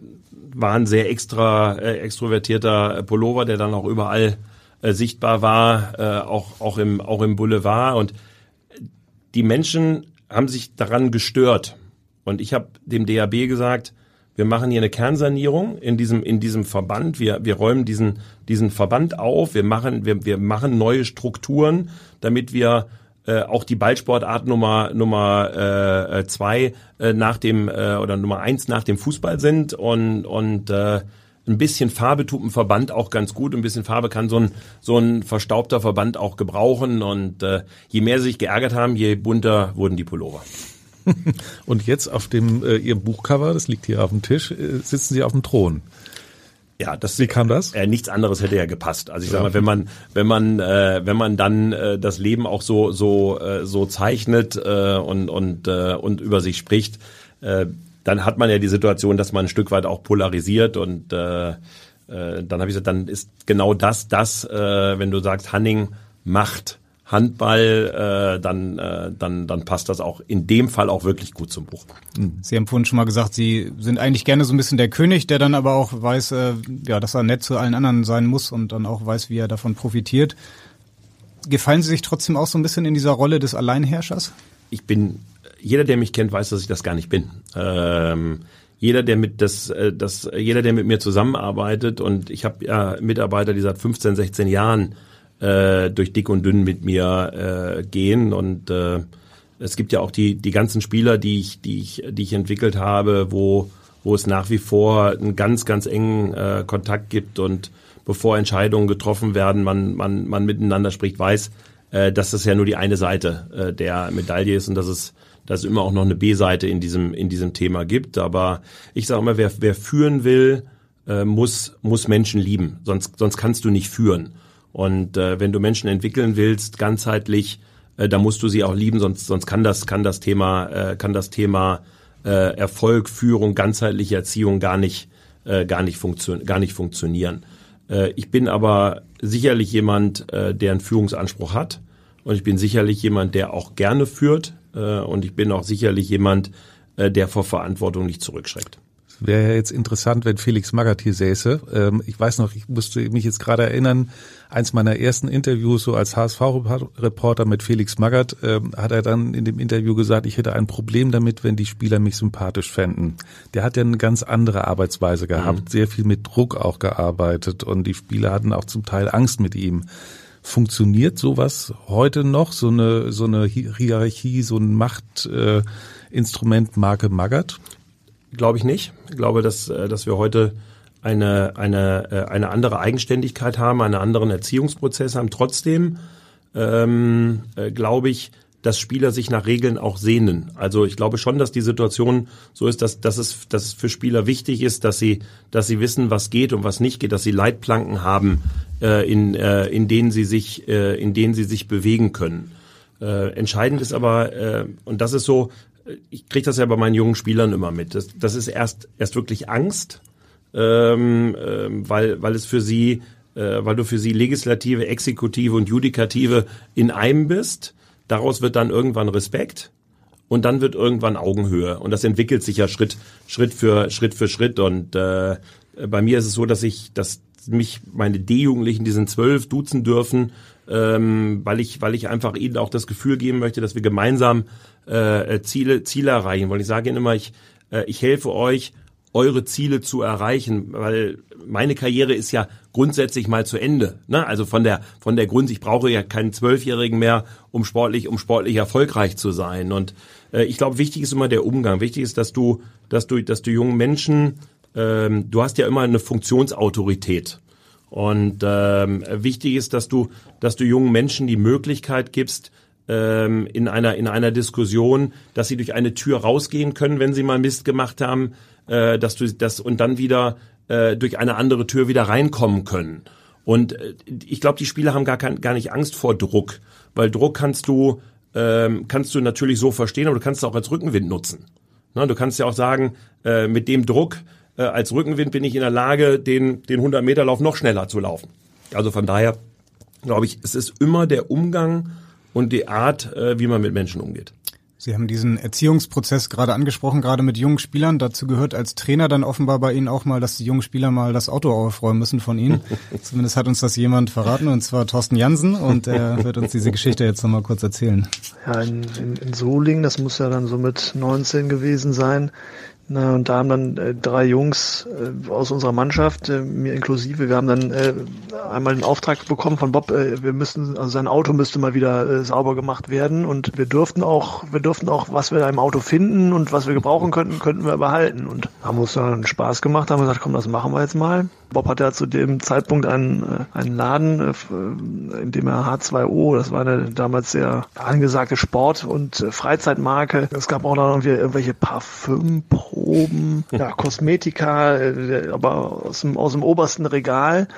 Speaker 4: war ein sehr extra äh, extrovertierter Pullover, der dann auch überall äh, sichtbar war, äh, auch auch im auch im Boulevard. Und die Menschen haben sich daran gestört. Und ich habe dem DAB gesagt, wir machen hier eine Kernsanierung in diesem in diesem Verband, wir wir räumen diesen diesen Verband auf, wir machen wir wir machen neue Strukturen, damit wir äh, auch die Ballsportart Nummer Nummer äh, äh, zwei äh, nach dem äh, oder Nummer eins nach dem Fußball sind und und äh, ein bisschen Farbe tut ein Verband auch ganz gut. Ein bisschen Farbe kann so ein so ein verstaubter Verband auch gebrauchen und äh, je mehr sie sich geärgert haben, je bunter wurden die Pullover.
Speaker 3: Und jetzt auf dem äh, Ihrem Buchcover, das liegt hier auf dem Tisch, äh, sitzen Sie auf dem Thron.
Speaker 4: Ja, das,
Speaker 3: Wie kam das?
Speaker 4: Äh, nichts anderes hätte ja gepasst. Also ich sag mal, wenn man wenn man äh, wenn man dann äh, das Leben auch so so äh, so zeichnet äh, und und äh, und über sich spricht, äh, dann hat man ja die Situation, dass man ein Stück weit auch polarisiert und äh, äh, dann habe ich gesagt, dann ist genau das das, äh, wenn du sagst, Hanning macht Handball, äh, dann, äh, dann, dann passt das auch in dem Fall auch wirklich gut zum Buch.
Speaker 2: Hm. Sie haben vorhin schon mal gesagt, Sie sind eigentlich gerne so ein bisschen der König, der dann aber auch weiß, äh, ja, dass er nett zu allen anderen sein muss und dann auch weiß, wie er davon profitiert. Gefallen Sie sich trotzdem auch so ein bisschen in dieser Rolle des Alleinherrschers?
Speaker 4: Ich bin, jeder, der mich kennt, weiß, dass ich das gar nicht bin. Ähm, jeder, der mit das, äh, das, jeder, der mit mir zusammenarbeitet und ich habe ja Mitarbeiter, die seit 15, 16 Jahren äh, durch dick und dünn mit mir äh, gehen und äh, es gibt ja auch die die ganzen Spieler, die ich die ich die ich entwickelt habe, wo wo es nach wie vor einen ganz ganz engen äh, Kontakt gibt und bevor Entscheidungen getroffen werden, man man man miteinander spricht, weiß, äh, dass das ja nur die eine Seite äh, der Medaille ist und dass es dass es immer auch noch eine B-Seite in diesem in diesem Thema gibt. Aber ich sage immer, wer wer führen will, äh, muss muss Menschen lieben, sonst sonst kannst du nicht führen. Und äh, wenn du Menschen entwickeln willst, ganzheitlich, äh, da musst du sie auch lieben, sonst sonst kann das kann das Thema äh, kann das Thema äh, Erfolg, Führung, ganzheitliche Erziehung gar nicht äh, gar nicht funktion gar nicht funktionieren. Äh, ich bin aber sicherlich jemand, äh, der einen Führungsanspruch hat und ich bin sicherlich jemand, der auch gerne führt äh, und ich bin auch sicherlich jemand, äh, der vor Verantwortung nicht zurückschreckt.
Speaker 3: Wäre ja jetzt interessant, wenn Felix Magath hier säße. Ähm, ich weiß noch, ich musste mich jetzt gerade erinnern, eins meiner ersten Interviews so als HSV-Reporter mit Felix Magath, ähm, hat er dann in dem Interview gesagt, ich hätte ein Problem damit, wenn die Spieler mich sympathisch fänden. Der hat ja eine ganz andere Arbeitsweise gehabt, mhm. sehr viel mit Druck auch gearbeitet und die Spieler hatten auch zum Teil Angst mit ihm. Funktioniert sowas heute noch, so eine, so eine Hierarchie, so ein Machtinstrument äh, Marke Magath?
Speaker 4: Glaube ich nicht. Ich glaube, dass, äh, dass wir heute eine, eine, äh, eine andere Eigenständigkeit haben, einen anderen Erziehungsprozess haben. Trotzdem ähm, äh, glaube ich, dass Spieler sich nach Regeln auch sehnen. Also ich glaube schon, dass die Situation so ist, dass, dass, es, dass es für Spieler wichtig ist, dass sie, dass sie wissen, was geht und was nicht geht, dass sie Leitplanken haben, äh, in, äh, in, denen sie sich, äh, in denen sie sich bewegen können. Äh, entscheidend ist aber, äh, und das ist so, ich kriege das ja bei meinen jungen Spielern immer mit. Das, das ist erst erst wirklich Angst, ähm, ähm, weil weil es für sie, äh, weil du für sie Legislative, Exekutive und Judikative in einem bist. Daraus wird dann irgendwann Respekt und dann wird irgendwann Augenhöhe und das entwickelt sich ja Schritt Schritt für Schritt für Schritt und äh, bei mir ist es so, dass ich, dass mich meine D-Jugendlichen, die sind zwölf, duzen dürfen, ähm, weil ich, weil ich einfach ihnen auch das Gefühl geben möchte, dass wir gemeinsam äh, Ziele, Ziele erreichen wollen. Ich sage ihnen immer, ich, äh, ich helfe euch, eure Ziele zu erreichen, weil meine Karriere ist ja grundsätzlich mal zu Ende. Ne? Also von der von der Grund, ich brauche ja keinen Zwölfjährigen mehr, um sportlich um sportlich erfolgreich zu sein. Und äh, ich glaube, wichtig ist immer der Umgang. Wichtig ist, dass du dass du dass du jungen Menschen, ähm, du hast ja immer eine Funktionsautorität. Und ähm, wichtig ist, dass du dass du jungen Menschen die Möglichkeit gibst, ähm, in einer in einer Diskussion, dass sie durch eine Tür rausgehen können, wenn sie mal Mist gemacht haben, äh, dass du das und dann wieder äh, durch eine andere Tür wieder reinkommen können. Und äh, ich glaube, die Spieler haben gar kein, gar nicht Angst vor Druck, weil Druck kannst du ähm, kannst du natürlich so verstehen, aber du kannst es auch als Rückenwind nutzen. Na, du kannst ja auch sagen, äh, mit dem Druck äh, als Rückenwind bin ich in der Lage, den den 100 Meter Lauf noch schneller zu laufen. Also von daher glaube ich, es ist immer der Umgang und die Art, äh, wie man mit Menschen umgeht.
Speaker 2: Sie haben diesen Erziehungsprozess gerade angesprochen, gerade mit jungen Spielern. Dazu gehört als Trainer dann offenbar bei Ihnen auch mal, dass die jungen Spieler mal das Auto aufräumen müssen von Ihnen. Zumindest hat uns das jemand verraten, und zwar Thorsten Jansen. Und er wird uns diese Geschichte jetzt nochmal kurz erzählen.
Speaker 8: Ja, in, in, in Solingen, das muss ja dann so mit 19 gewesen sein, na, und da haben dann äh, drei Jungs äh, aus unserer Mannschaft, äh, mir inklusive, wir haben dann äh, einmal den Auftrag bekommen von Bob, äh, wir müssen, also sein Auto müsste mal wieder äh, sauber gemacht werden und wir durften auch, wir durften auch, was wir da im Auto finden und was wir gebrauchen könnten, könnten wir behalten. Und haben uns dann Spaß gemacht, haben gesagt, komm, das machen wir jetzt mal. Bob hatte ja zu dem Zeitpunkt einen, äh, einen Laden, äh, in dem er H2O, das war eine damals sehr angesagte Sport- und äh, Freizeitmarke. Es gab auch noch irgendwelche Parfümproben, ja, Kosmetika, aber aus dem, aus dem obersten Regal.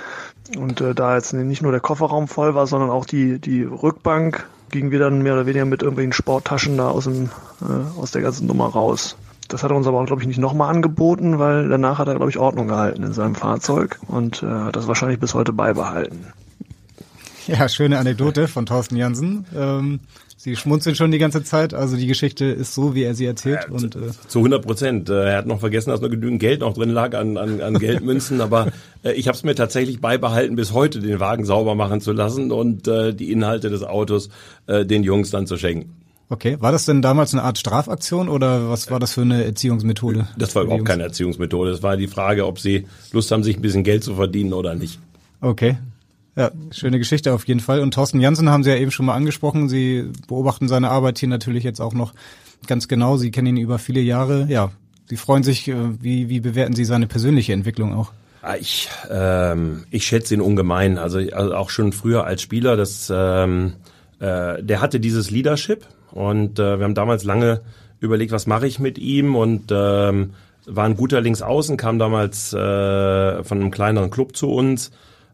Speaker 8: Und äh, da jetzt nicht nur der Kofferraum voll war, sondern auch die, die Rückbank, gingen wir dann mehr oder weniger mit irgendwelchen Sporttaschen da aus, dem, äh, aus der ganzen Nummer raus. Das hat er uns aber, glaube ich, nicht nochmal angeboten, weil danach hat er, glaube ich, Ordnung gehalten in seinem Fahrzeug und äh, hat das wahrscheinlich bis heute beibehalten.
Speaker 2: Ja, schöne Anekdote von Thorsten Jansen. Ähm, Sie schmunzeln schon die ganze Zeit. Also die Geschichte ist so, wie er sie erzählt. Ja, und,
Speaker 4: äh zu 100 Prozent. Äh, er hat noch vergessen, dass noch genügend Geld noch drin lag an, an, an Geldmünzen. aber äh, ich habe es mir tatsächlich beibehalten, bis heute den Wagen sauber machen zu lassen und äh, die Inhalte des Autos äh, den Jungs dann zu schenken.
Speaker 2: Okay, war das denn damals eine Art Strafaktion oder was war das für eine Erziehungsmethode?
Speaker 4: Das war überhaupt keine Erziehungsmethode. Es war die Frage, ob sie Lust haben, sich ein bisschen Geld zu verdienen oder nicht.
Speaker 2: Okay, ja, schöne Geschichte auf jeden Fall. Und Thorsten Janssen haben Sie ja eben schon mal angesprochen. Sie beobachten seine Arbeit hier natürlich jetzt auch noch ganz genau. Sie kennen ihn über viele Jahre. Ja, Sie freuen sich. Äh, wie, wie bewerten Sie seine persönliche Entwicklung auch?
Speaker 4: Ah, ich, ähm, ich schätze ihn ungemein. Also, also auch schon früher als Spieler, das, ähm, äh, der hatte dieses Leadership und äh, wir haben damals lange überlegt, was mache ich mit ihm und ähm, war ein guter Linksaußen, kam damals äh, von einem kleineren Club zu uns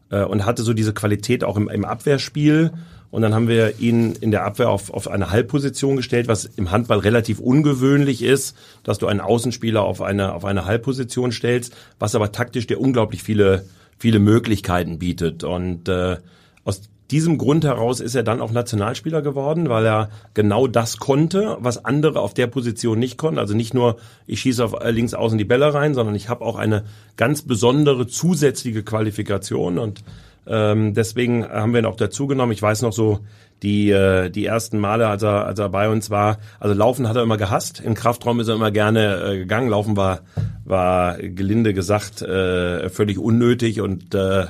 Speaker 4: äh, und hatte so diese Qualität auch im, im Abwehrspiel. Und dann haben wir ihn in der Abwehr auf, auf eine Halbposition gestellt, was im Handball relativ ungewöhnlich ist, dass du einen Außenspieler auf eine, auf eine Halbposition stellst, was aber taktisch dir unglaublich viele, viele Möglichkeiten bietet. Und äh, aus diesem Grund heraus ist er dann auch Nationalspieler geworden, weil er genau das konnte, was andere auf der Position nicht konnten. Also nicht nur, ich schieße auf äh, links außen die Bälle rein, sondern ich habe auch eine ganz besondere zusätzliche Qualifikation und ähm, deswegen haben wir ihn auch dazu genommen. Ich weiß noch so, die, äh, die ersten Male, als er, als er bei uns war, also Laufen hat er immer gehasst, im Kraftraum ist er immer gerne äh, gegangen. Laufen war, war gelinde gesagt äh, völlig unnötig und äh,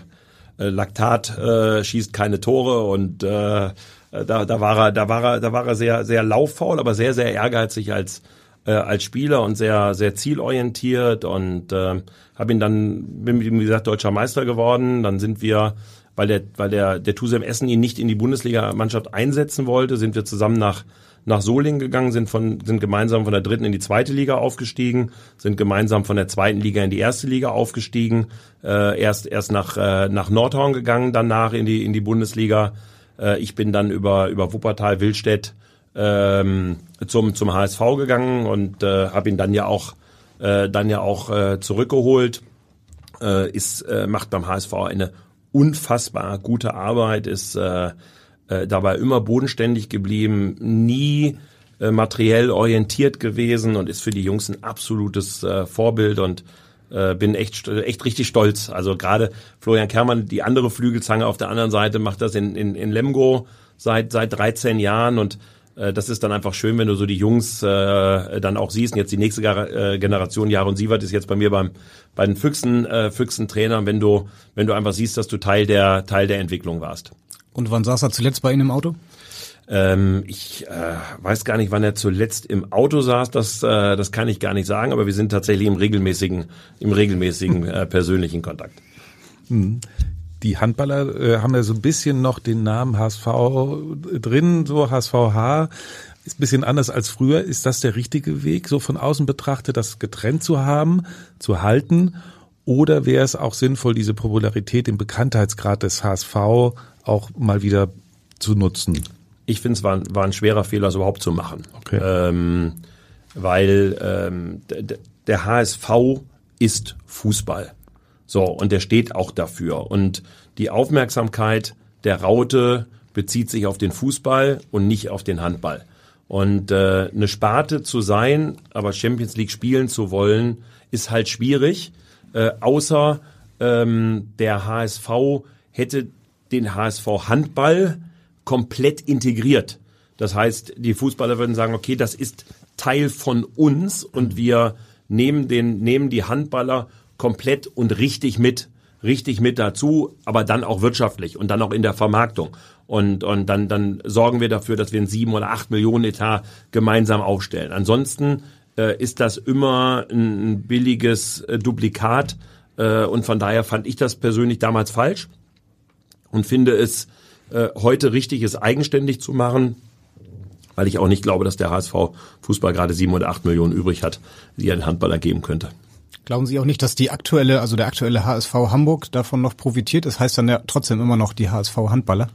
Speaker 4: Laktat äh, schießt keine Tore und äh, da, da war er, da war er, da war er sehr, sehr lauffaul, aber sehr, sehr ehrgeizig als äh, als Spieler und sehr, sehr zielorientiert und äh, habe ihn dann, bin mit ihm wie gesagt deutscher Meister geworden. Dann sind wir, weil der, weil der der Tusem Essen ihn nicht in die Bundesliga-Mannschaft einsetzen wollte, sind wir zusammen nach nach Solingen gegangen, sind von sind gemeinsam von der dritten in die zweite Liga aufgestiegen, sind gemeinsam von der zweiten Liga in die erste Liga aufgestiegen, äh, erst erst nach äh, nach Nordhorn gegangen, danach in die in die Bundesliga. Äh, ich bin dann über über Wuppertal Willstedt ähm, zum zum HSV gegangen und äh, habe ihn dann ja auch äh, dann ja auch äh, zurückgeholt. Äh, ist äh, macht beim HSV eine unfassbar gute Arbeit, ist äh, äh, dabei immer bodenständig geblieben, nie äh, materiell orientiert gewesen und ist für die Jungs ein absolutes äh, Vorbild und äh, bin echt echt richtig stolz. Also gerade Florian Kermann, die andere Flügelzange auf der anderen Seite, macht das in, in, in Lemgo seit seit 13 Jahren und äh, das ist dann einfach schön, wenn du so die Jungs äh, dann auch siehst. Und jetzt die nächste äh, Generation, Jaron Sievert ist jetzt bei mir beim bei den Füchsen äh, Füchsen Trainer, wenn du wenn du einfach siehst, dass du Teil der Teil der Entwicklung warst.
Speaker 2: Und wann saß er zuletzt bei Ihnen im Auto?
Speaker 4: Ähm, ich äh, weiß gar nicht, wann er zuletzt im Auto saß. Das, äh, das kann ich gar nicht sagen. Aber wir sind tatsächlich im regelmäßigen, im regelmäßigen äh, persönlichen Kontakt.
Speaker 3: Hm. Die Handballer äh, haben ja so ein bisschen noch den Namen HSV drin, so HSVH. Ist ein bisschen anders als früher. Ist das der richtige Weg, so von außen betrachtet, das getrennt zu haben, zu halten? Oder wäre es auch sinnvoll, diese Popularität, den Bekanntheitsgrad des HSV auch mal wieder zu nutzen?
Speaker 4: Ich finde, es war, war ein schwerer Fehler, das überhaupt zu machen.
Speaker 3: Okay.
Speaker 4: Ähm, weil ähm, der HSV ist Fußball. So, und der steht auch dafür. Und die Aufmerksamkeit der Raute bezieht sich auf den Fußball und nicht auf den Handball. Und äh, eine Sparte zu sein, aber Champions League spielen zu wollen, ist halt schwierig. Äh, außer ähm, der HSV hätte den HSV Handball komplett integriert. Das heißt, die Fußballer würden sagen, okay, das ist Teil von uns und wir nehmen den, nehmen die Handballer komplett und richtig mit, richtig mit dazu, aber dann auch wirtschaftlich und dann auch in der Vermarktung. Und, und dann, dann sorgen wir dafür, dass wir einen sieben oder acht Millionen Etat gemeinsam aufstellen. Ansonsten ist das immer ein billiges äh, Duplikat. Äh, und von daher fand ich das persönlich damals falsch und finde es äh, heute richtig, es eigenständig zu machen, weil ich auch nicht glaube, dass der HSV Fußball gerade sieben oder acht Millionen übrig hat, die er den Handballer geben könnte.
Speaker 2: Glauben Sie auch nicht, dass die aktuelle, also der aktuelle HSV Hamburg davon noch profitiert? Das heißt dann ja trotzdem immer noch die HSV Handballer.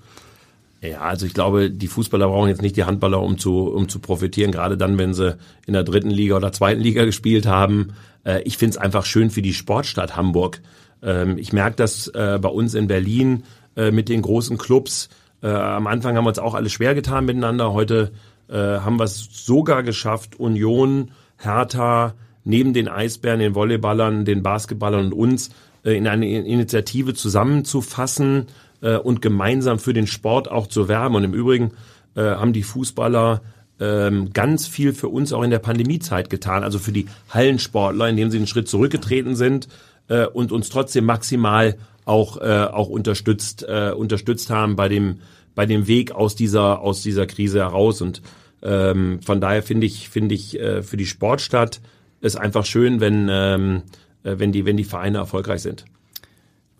Speaker 4: Ja, also ich glaube, die Fußballer brauchen jetzt nicht die Handballer, um zu, um zu profitieren, gerade dann, wenn sie in der dritten Liga oder zweiten Liga gespielt haben. Äh, ich finde es einfach schön für die Sportstadt Hamburg. Ähm, ich merke das äh, bei uns in Berlin, äh, mit den großen Clubs. Am Anfang haben wir uns auch alle schwer getan miteinander. Heute haben wir es sogar geschafft, Union, Hertha, neben den Eisbären, den Volleyballern, den Basketballern und uns in eine Initiative zusammenzufassen äh, und gemeinsam für den Sport auch zu werben. Und im Übrigen äh, haben die Fußballer ähm, ganz viel für uns auch in der Pandemiezeit getan, also für die Hallensportler, indem sie einen Schritt zurückgetreten sind äh, und uns trotzdem maximal auch äh, auch unterstützt äh, unterstützt haben bei dem bei dem Weg aus dieser aus dieser Krise heraus und ähm, von daher finde ich finde ich äh, für die Sportstadt ist einfach schön, wenn ähm, äh, wenn die wenn die Vereine erfolgreich sind.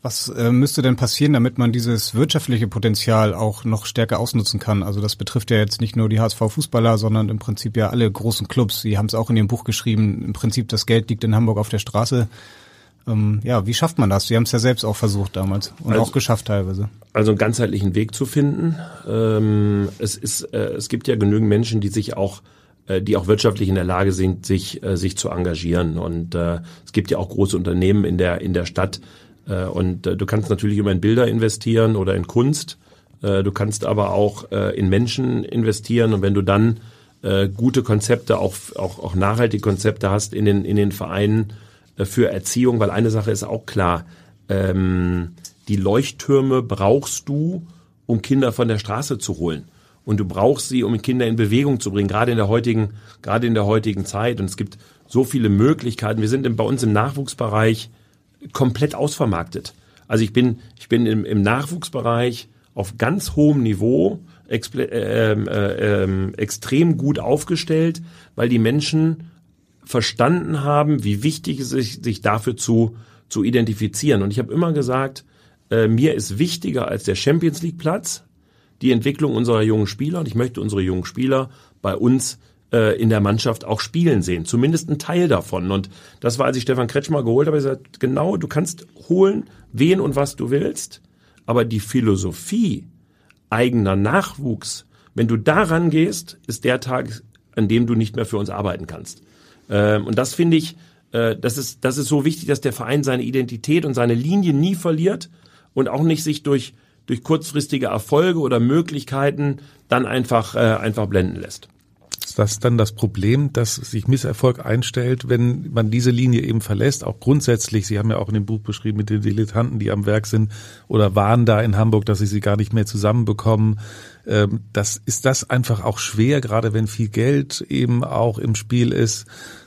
Speaker 2: Was äh, müsste denn passieren, damit man dieses wirtschaftliche Potenzial auch noch stärker ausnutzen kann? Also das betrifft ja jetzt nicht nur die HSV-Fußballer, sondern im Prinzip ja alle großen Clubs. Sie haben es auch in Ihrem Buch geschrieben. Im Prinzip das Geld liegt in Hamburg auf der Straße. Ähm, ja, wie schafft man das? Sie haben es ja selbst auch versucht damals und also, auch geschafft teilweise.
Speaker 4: Also einen ganzheitlichen Weg zu finden. Ähm, es ist, äh, es gibt ja genügend Menschen, die sich auch äh, die auch wirtschaftlich in der Lage sind, sich, äh, sich zu engagieren. Und äh, es gibt ja auch große Unternehmen in der, in der Stadt, und äh, du kannst natürlich immer in Bilder investieren oder in Kunst. Äh, du kannst aber auch in Menschen investieren. Und wenn du dann gute Konzepte, auch, auch, auch nachhaltige Konzepte hast in den, in den Vereinen für Erziehung, weil eine Sache ist auch klar, ähm, die Leuchttürme brauchst du, um Kinder von der Straße zu holen. Und du brauchst sie, um Kinder in Bewegung zu bringen, gerade in der heutigen, gerade in der heutigen Zeit. Und es gibt so viele Möglichkeiten. Wir sind bei uns im Nachwuchsbereich komplett ausvermarktet. Also ich bin, ich bin im, im Nachwuchsbereich auf ganz hohem Niveau äh, äh, äh, extrem gut aufgestellt, weil die Menschen verstanden haben, wie wichtig es ist, sich dafür zu, zu identifizieren. Und ich habe immer gesagt, äh, mir ist wichtiger als der Champions League Platz die Entwicklung unserer jungen Spieler. Und ich möchte unsere jungen Spieler bei uns äh, in der Mannschaft auch spielen sehen. Zumindest ein Teil davon. Und das war, als ich Stefan Kretschmer geholt habe, ich gesagt, genau, du kannst holen, wen und was du willst. Aber die Philosophie eigener Nachwuchs, wenn du daran gehst, ist der Tag, an dem du nicht mehr für uns arbeiten kannst. Ähm, und das finde ich, äh, das ist, das ist so wichtig, dass der Verein seine Identität und seine Linie nie verliert und auch nicht sich durch, durch kurzfristige Erfolge oder Möglichkeiten dann einfach, äh, einfach blenden lässt
Speaker 3: ist das dann das Problem, dass sich Misserfolg einstellt, wenn man diese Linie eben verlässt? Auch grundsätzlich, Sie haben ja auch in dem Buch beschrieben mit den Dilettanten, die am Werk sind oder waren da in Hamburg, dass sie sie gar nicht mehr zusammenbekommen. Ähm, das ist das einfach auch schwer, gerade wenn viel Geld eben auch im Spiel ist,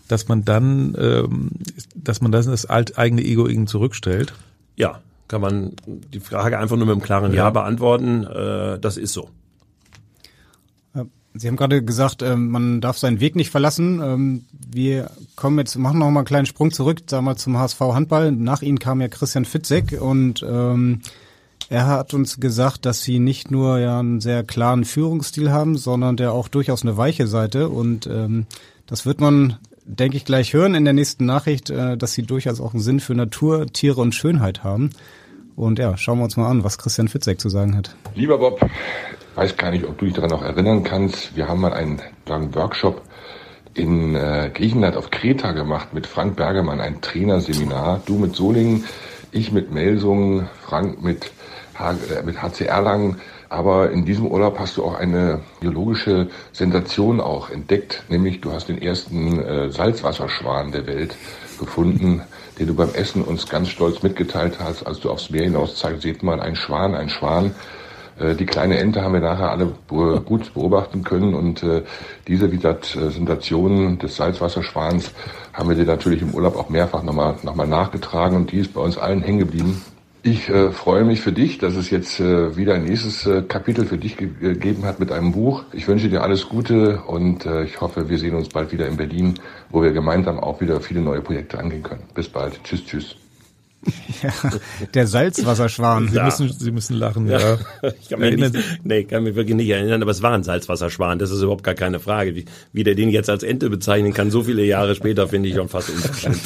Speaker 3: dass man dann, ähm, dass man das, das eigene Ego irgendwie zurückstellt.
Speaker 4: Ja, kann man die Frage einfach nur mit einem klaren Ja, ja beantworten. Äh, das ist so.
Speaker 2: Sie haben gerade gesagt, ähm, man darf seinen Weg nicht verlassen. Ähm, wir kommen jetzt, machen noch mal einen kleinen Sprung zurück, sagen wir zum HSV Handball. Nach Ihnen kam ja Christian Fitzek und ähm, er hat uns gesagt, dass Sie nicht nur ja einen sehr klaren Führungsstil haben, sondern der auch durchaus eine weiche Seite. Und ähm, das wird man, denke ich, gleich hören in der nächsten Nachricht, äh, dass Sie durchaus auch einen Sinn für Natur, Tiere und Schönheit haben. Und ja, schauen wir uns mal an, was Christian Fitzek zu sagen hat.
Speaker 9: Lieber Bob, weiß gar nicht, ob du dich daran noch erinnern kannst. Wir haben mal einen, einen Workshop in äh, Griechenland auf Kreta gemacht mit Frank Bergemann, ein Trainerseminar. Du mit Solingen, ich mit Melsungen, Frank mit, H äh, mit HC Erlangen. Aber in diesem Urlaub hast du auch eine biologische Sensation auch entdeckt, nämlich du hast den ersten äh, Salzwasserschwan der Welt gefunden, den du beim Essen uns ganz stolz mitgeteilt hast, als du aufs Meer hinaus zeigst, seht mal, ein Schwan, ein Schwan. Äh, die kleine Ente haben wir nachher alle gut beobachten können und äh, diese Visitationen des Salzwasserschwans haben wir dir natürlich im Urlaub auch mehrfach nochmal noch mal nachgetragen und die ist bei uns allen hängen geblieben. Ich äh, freue mich für dich, dass es jetzt äh, wieder ein nächstes äh, Kapitel für dich ge gegeben hat mit einem Buch. Ich wünsche dir alles Gute und äh, ich hoffe, wir sehen uns bald wieder in Berlin, wo wir gemeinsam auch wieder viele neue Projekte angehen können. Bis bald. Tschüss, tschüss.
Speaker 2: Ja, der Salzwasserschwan.
Speaker 3: Sie, müssen, Sie müssen lachen, ja. ja.
Speaker 4: Ich kann mich nicht, nee, kann mich wirklich nicht erinnern, aber es war ein Salzwasserschwan, das ist überhaupt gar keine Frage. Wie, wie der den jetzt als Ente bezeichnen kann, so viele Jahre später, finde ich schon fast unverschämt.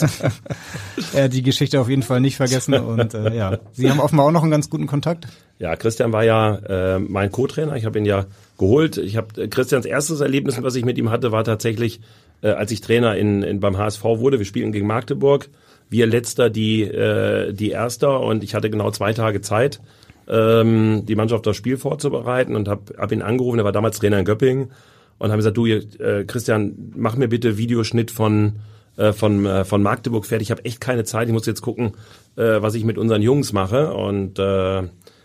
Speaker 2: ja, die Geschichte auf jeden Fall nicht vergessen und äh, ja, Sie haben offenbar auch noch einen ganz guten Kontakt.
Speaker 4: Ja, Christian war ja äh, mein Co-Trainer, ich habe ihn ja geholt. Ich habe äh, Christians erstes Erlebnis, was ich mit ihm hatte, war tatsächlich, äh, als ich Trainer in, in beim HSV wurde. Wir spielen gegen Magdeburg wir letzter die, äh, die Erster und ich hatte genau zwei Tage Zeit. ähm, die Mannschaft das Spiel vorzubereiten und habe hab ihn angerufen, er war damals Trainer in Göppingen und habe gesagt, du äh, Christian, mach mir bitte Videoschnitt von äh, von äh, von Magdeburg fertig. Ich habe echt keine Zeit, ich muss jetzt gucken, äh, was ich mit unseren Jungs mache und äh,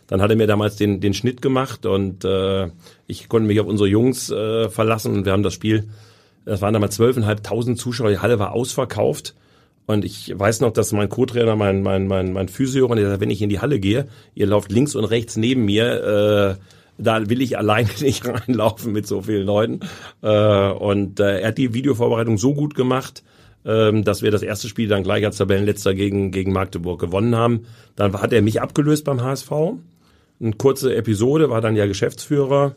Speaker 4: dann hat er mir damals den den Schnitt gemacht und äh, ich konnte mich auf unsere Jungs äh, verlassen und wir haben das Spiel das waren damals zwölfeinhalbtausend Zuschauer, die Halle war ausverkauft. Und ich weiß noch, dass mein Co-Trainer, mein, mein, mein, mein Physio, der sagt, wenn ich in die Halle gehe, ihr lauft links und rechts neben mir, äh, da will ich alleine nicht reinlaufen mit so vielen Leuten. Äh, und äh, er hat die Videovorbereitung so gut gemacht, äh, dass wir das erste Spiel dann gleich als Tabellenletzter gegen, gegen Magdeburg gewonnen haben. Dann hat er mich abgelöst beim HSV. Eine kurze Episode, war dann ja Geschäftsführer,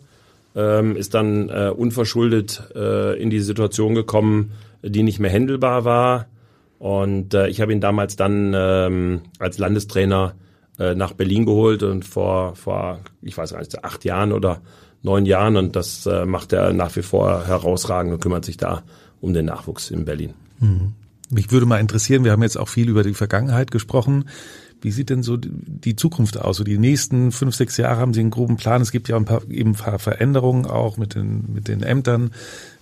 Speaker 4: ähm, ist dann äh, unverschuldet äh, in die Situation gekommen, die nicht mehr händelbar war und äh, ich habe ihn damals dann ähm, als Landestrainer äh, nach Berlin geholt und vor, vor, ich weiß nicht, acht Jahren oder neun Jahren. Und das äh, macht er nach wie vor herausragend und kümmert sich da um den Nachwuchs in Berlin.
Speaker 3: Mhm. Mich würde mal interessieren, wir haben jetzt auch viel über die Vergangenheit gesprochen. Wie sieht denn so die Zukunft aus? So die nächsten fünf, sechs Jahre haben Sie einen groben Plan. Es gibt ja ein paar, eben ein paar Veränderungen auch mit den, mit den Ämtern.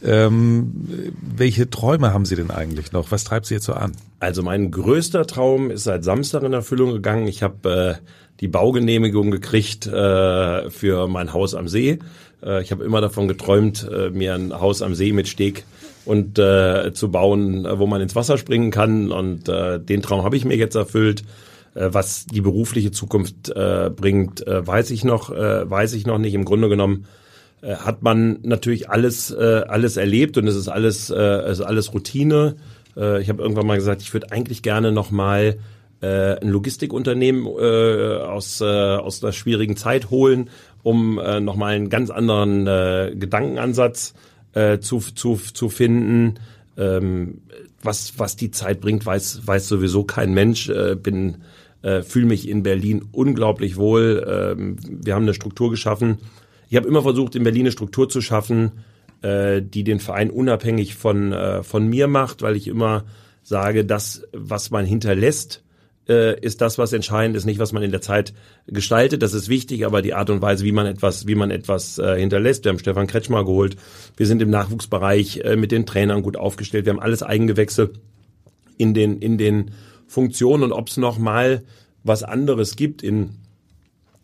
Speaker 3: Ähm, welche Träume haben Sie denn eigentlich noch? Was treibt Sie jetzt so an?
Speaker 4: Also mein größter Traum ist seit Samstag in Erfüllung gegangen. Ich habe äh, die Baugenehmigung gekriegt äh, für mein Haus am See. Äh, ich habe immer davon geträumt, äh, mir ein Haus am See mit Steg und äh, zu bauen, wo man ins Wasser springen kann. Und äh, den Traum habe ich mir jetzt erfüllt. Äh, was die berufliche Zukunft äh, bringt, äh, weiß ich noch, äh, weiß ich noch nicht. Im Grunde genommen äh, hat man natürlich alles, äh, alles erlebt und es ist alles, äh, es ist alles Routine. Äh, ich habe irgendwann mal gesagt, ich würde eigentlich gerne noch mal äh, ein Logistikunternehmen äh, aus, äh, aus einer schwierigen Zeit holen, um äh, noch mal einen ganz anderen äh, Gedankenansatz äh, zu, zu, zu finden. Ähm, was, was die Zeit bringt, weiß, weiß sowieso kein Mensch. Äh, bin äh, fühle mich in Berlin unglaublich wohl. Ähm, wir haben eine Struktur geschaffen. Ich habe immer versucht, in Berlin eine Struktur zu schaffen, äh, die den Verein unabhängig von, äh, von mir macht, weil ich immer sage, das, was man hinterlässt, äh, ist das, was entscheidend ist, nicht was man in der Zeit gestaltet. Das ist wichtig, aber die Art und Weise, wie man etwas, wie man etwas äh, hinterlässt. Wir haben Stefan Kretschmer geholt. Wir sind im Nachwuchsbereich äh, mit den Trainern gut aufgestellt. Wir haben alles Eigengewächse in den in den Funktionen und ob es noch mal was anderes gibt in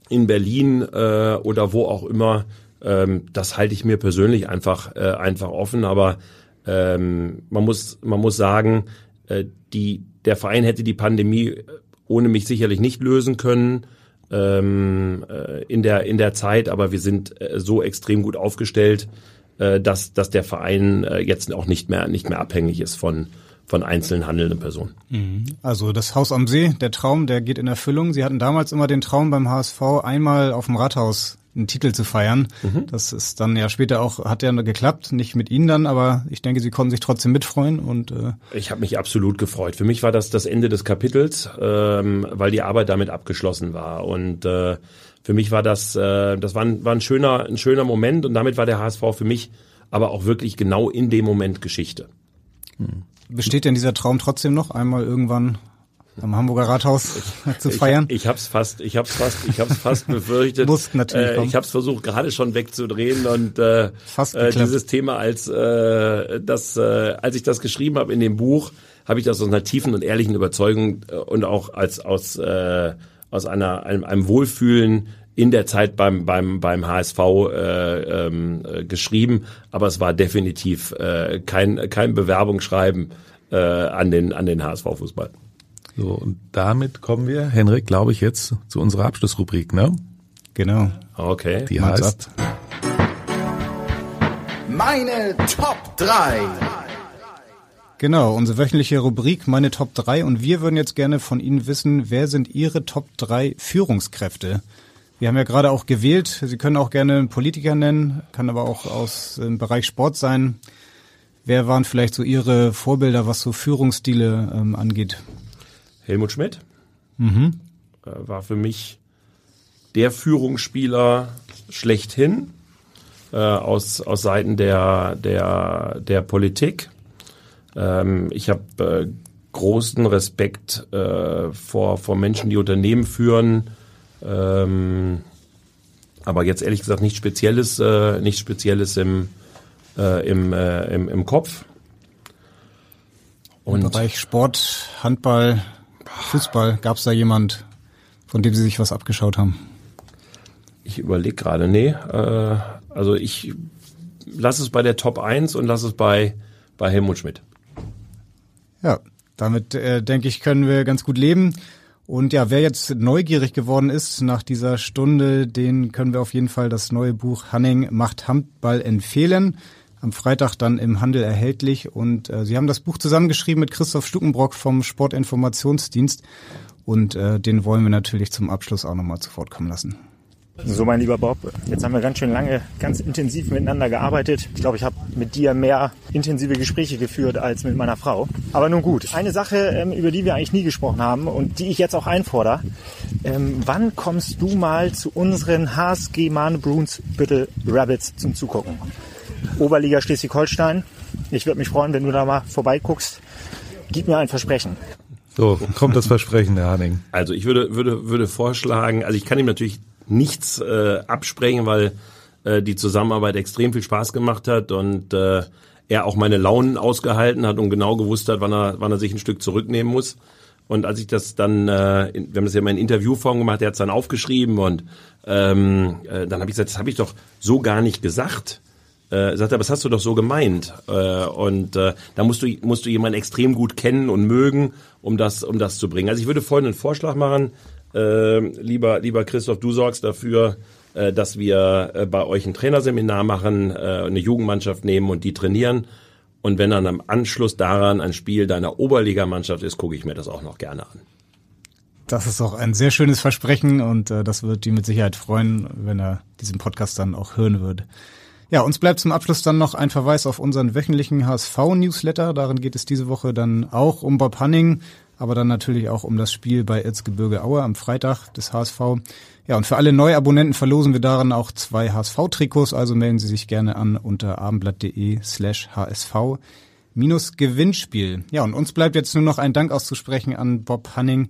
Speaker 4: in Berlin äh, oder wo auch immer. Ähm, das halte ich mir persönlich einfach äh, einfach offen. Aber ähm, man muss man muss sagen, äh, die der Verein hätte die Pandemie äh, ohne mich sicherlich nicht lösen können ähm, äh, in der in der Zeit, aber wir sind äh, so extrem gut aufgestellt, dass dass der Verein jetzt auch nicht mehr nicht mehr abhängig ist von von einzelnen handelnden Personen.
Speaker 2: Mhm. Also das Haus am See, der Traum, der geht in Erfüllung. Sie hatten damals immer den Traum beim HSV einmal auf dem Rathaus einen Titel zu feiern. Mhm. Das ist dann ja später auch, hat ja geklappt, nicht mit Ihnen dann, aber ich denke, Sie konnten sich trotzdem mitfreuen und äh
Speaker 4: Ich habe mich absolut gefreut. Für mich war das das Ende des Kapitels, ähm, weil die Arbeit damit abgeschlossen war. Und äh, für mich war das, äh, das war ein, war ein schöner, ein schöner Moment und damit war der HSV für mich aber auch wirklich genau in dem Moment Geschichte.
Speaker 2: Besteht denn dieser Traum trotzdem noch, einmal irgendwann am Hamburger Rathaus zu feiern?
Speaker 4: Ich, ich habe es fast, ich habe fast, ich habe fast befürchtet.
Speaker 2: Muss natürlich
Speaker 4: äh, ich habe es versucht gerade schon wegzudrehen und äh, fast äh, dieses Thema als äh, das, äh, als ich das geschrieben habe in dem Buch, habe ich das aus einer tiefen und ehrlichen Überzeugung äh, und auch als aus äh, aus einer einem, einem Wohlfühlen in der Zeit beim beim beim HSV äh, ähm, äh, geschrieben, aber es war definitiv äh, kein kein Bewerbungsschreiben äh, an den an den HSV Fußball.
Speaker 3: So, und damit kommen wir, Henrik, glaube ich, jetzt zu unserer Abschlussrubrik, ne?
Speaker 2: Genau.
Speaker 4: Okay.
Speaker 3: Die heißt
Speaker 10: Meine Top 3.
Speaker 2: Genau, unsere wöchentliche Rubrik Meine Top 3 und wir würden jetzt gerne von Ihnen wissen, wer sind Ihre Top 3 Führungskräfte? Wir haben ja gerade auch gewählt, Sie können auch gerne einen Politiker nennen, kann aber auch aus dem Bereich Sport sein. Wer waren vielleicht so Ihre Vorbilder, was so Führungsstile ähm, angeht?
Speaker 4: Helmut Schmidt mhm. Äh, war für mich der Führungsspieler schlechthin äh, aus, aus Seiten der, der, der Politik. Ähm, ich habe äh, großen Respekt äh, vor, vor Menschen, die Unternehmen führen, Ähm, aber jetzt ehrlich gesagt nichts Spezielles, äh, nichts Spezielles im, äh, im, äh, im, im Kopf.
Speaker 2: Und Im Bereich Sport, Handball, Fußball, gab es da jemand, von dem Sie sich was abgeschaut haben?
Speaker 4: Ich überlege gerade, nee. Äh, also ich lass es bei der Top 1 und lass es bei, bei Helmut Schmidt.
Speaker 2: Ja, damit äh, denke ich, können wir ganz gut leben. Und ja, wer jetzt neugierig geworden ist nach dieser Stunde, den können wir auf jeden Fall das neue Buch Hanning macht Handball empfehlen am Freitag dann im Handel erhältlich. Und äh, Sie haben das Buch zusammengeschrieben mit Christoph Stuckenbrock vom Sportinformationsdienst. Und äh, den wollen wir natürlich zum Abschluss auch nochmal zu Wort kommen lassen.
Speaker 11: So, mein lieber Bob, jetzt haben wir ganz schön lange, ganz intensiv miteinander gearbeitet. Ich glaube, ich habe mit dir mehr intensive Gespräche geführt als mit meiner Frau. Aber nun gut, eine Sache, ähm, über die wir eigentlich nie gesprochen haben und die ich jetzt auch einfordere. Ähm, wann kommst du mal zu unseren HSG Mahne Brunsbüttel Rabbits zum Zugucken? Oberliga Schleswig-Holstein. Ich würde mich freuen, wenn du da mal vorbeiguckst. Gib mir ein Versprechen.
Speaker 3: So, kommt das Versprechen, Herr Hanning.
Speaker 4: Also ich würde, würde, würde vorschlagen, also ich kann ihm natürlich nichts äh, absprechen, weil äh, die Zusammenarbeit extrem viel Spaß gemacht hat und äh, er auch meine Launen ausgehalten hat und genau gewusst hat, wann er, wann er sich ein Stück zurücknehmen muss. Und als ich das dann, äh, wir haben das ja mal in Interviewform gemacht, er hat es dann aufgeschrieben und ähm, äh, dann habe ich gesagt, das habe ich doch so gar nicht gesagt äh, sagt er, was hast du doch so gemeint? Äh, und äh, da musst du musst du jemanden extrem gut kennen und mögen, um das um das zu bringen. Also ich würde folgenden Vorschlag machen, äh, lieber lieber Christoph, du sorgst dafür, äh, dass wir äh, bei euch ein Trainerseminar machen, äh, eine Jugendmannschaft nehmen und die trainieren. Und wenn dann am Anschluss daran ein Spiel deiner Oberligamannschaft ist, gucke ich mir das auch noch gerne an.
Speaker 2: Das ist auch ein sehr schönes Versprechen und äh, das wird die mit Sicherheit freuen, wenn er diesen Podcast dann auch hören würde. Ja, uns bleibt zum Abschluss dann noch ein Verweis auf unseren wöchentlichen HSV-Newsletter. Darin geht es diese Woche dann auch um Bob Hanning, aber dann natürlich auch um das Spiel bei Erzgebirge Aue am Freitag des HSV. Ja, und für alle Neuabonnenten verlosen wir darin auch zwei HSV-Trikots, also melden Sie sich gerne an unter abendblatt.de slash HSV minus Gewinnspiel. Ja, und uns bleibt jetzt nur noch ein Dank auszusprechen an Bob Hanning.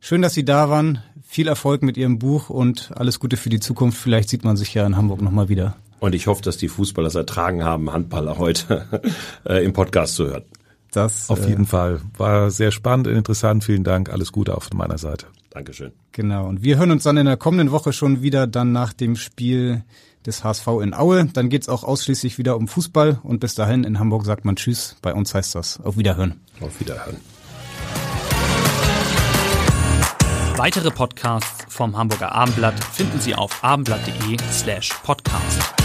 Speaker 2: Schön, dass Sie da waren. Viel Erfolg mit Ihrem Buch und alles Gute für die Zukunft. Vielleicht sieht man sich ja in Hamburg nochmal wieder.
Speaker 4: Und ich hoffe, dass die Fußballer es ertragen haben, Handballer heute äh, im Podcast zu hören.
Speaker 3: Das auf jeden äh, Fall war sehr spannend und interessant. Vielen Dank. Alles Gute auf meiner Seite.
Speaker 4: Dankeschön.
Speaker 2: Genau. Und wir hören uns dann in der kommenden Woche schon wieder dann nach dem Spiel des HSV in Aue. Dann geht's auch ausschließlich wieder um Fußball. Und bis dahin in Hamburg sagt man Tschüss. Bei uns heißt das auf Wiederhören.
Speaker 4: Auf Wiederhören.
Speaker 1: Weitere Podcasts vom Hamburger Abendblatt finden Sie auf abendblatt.de slash podcast.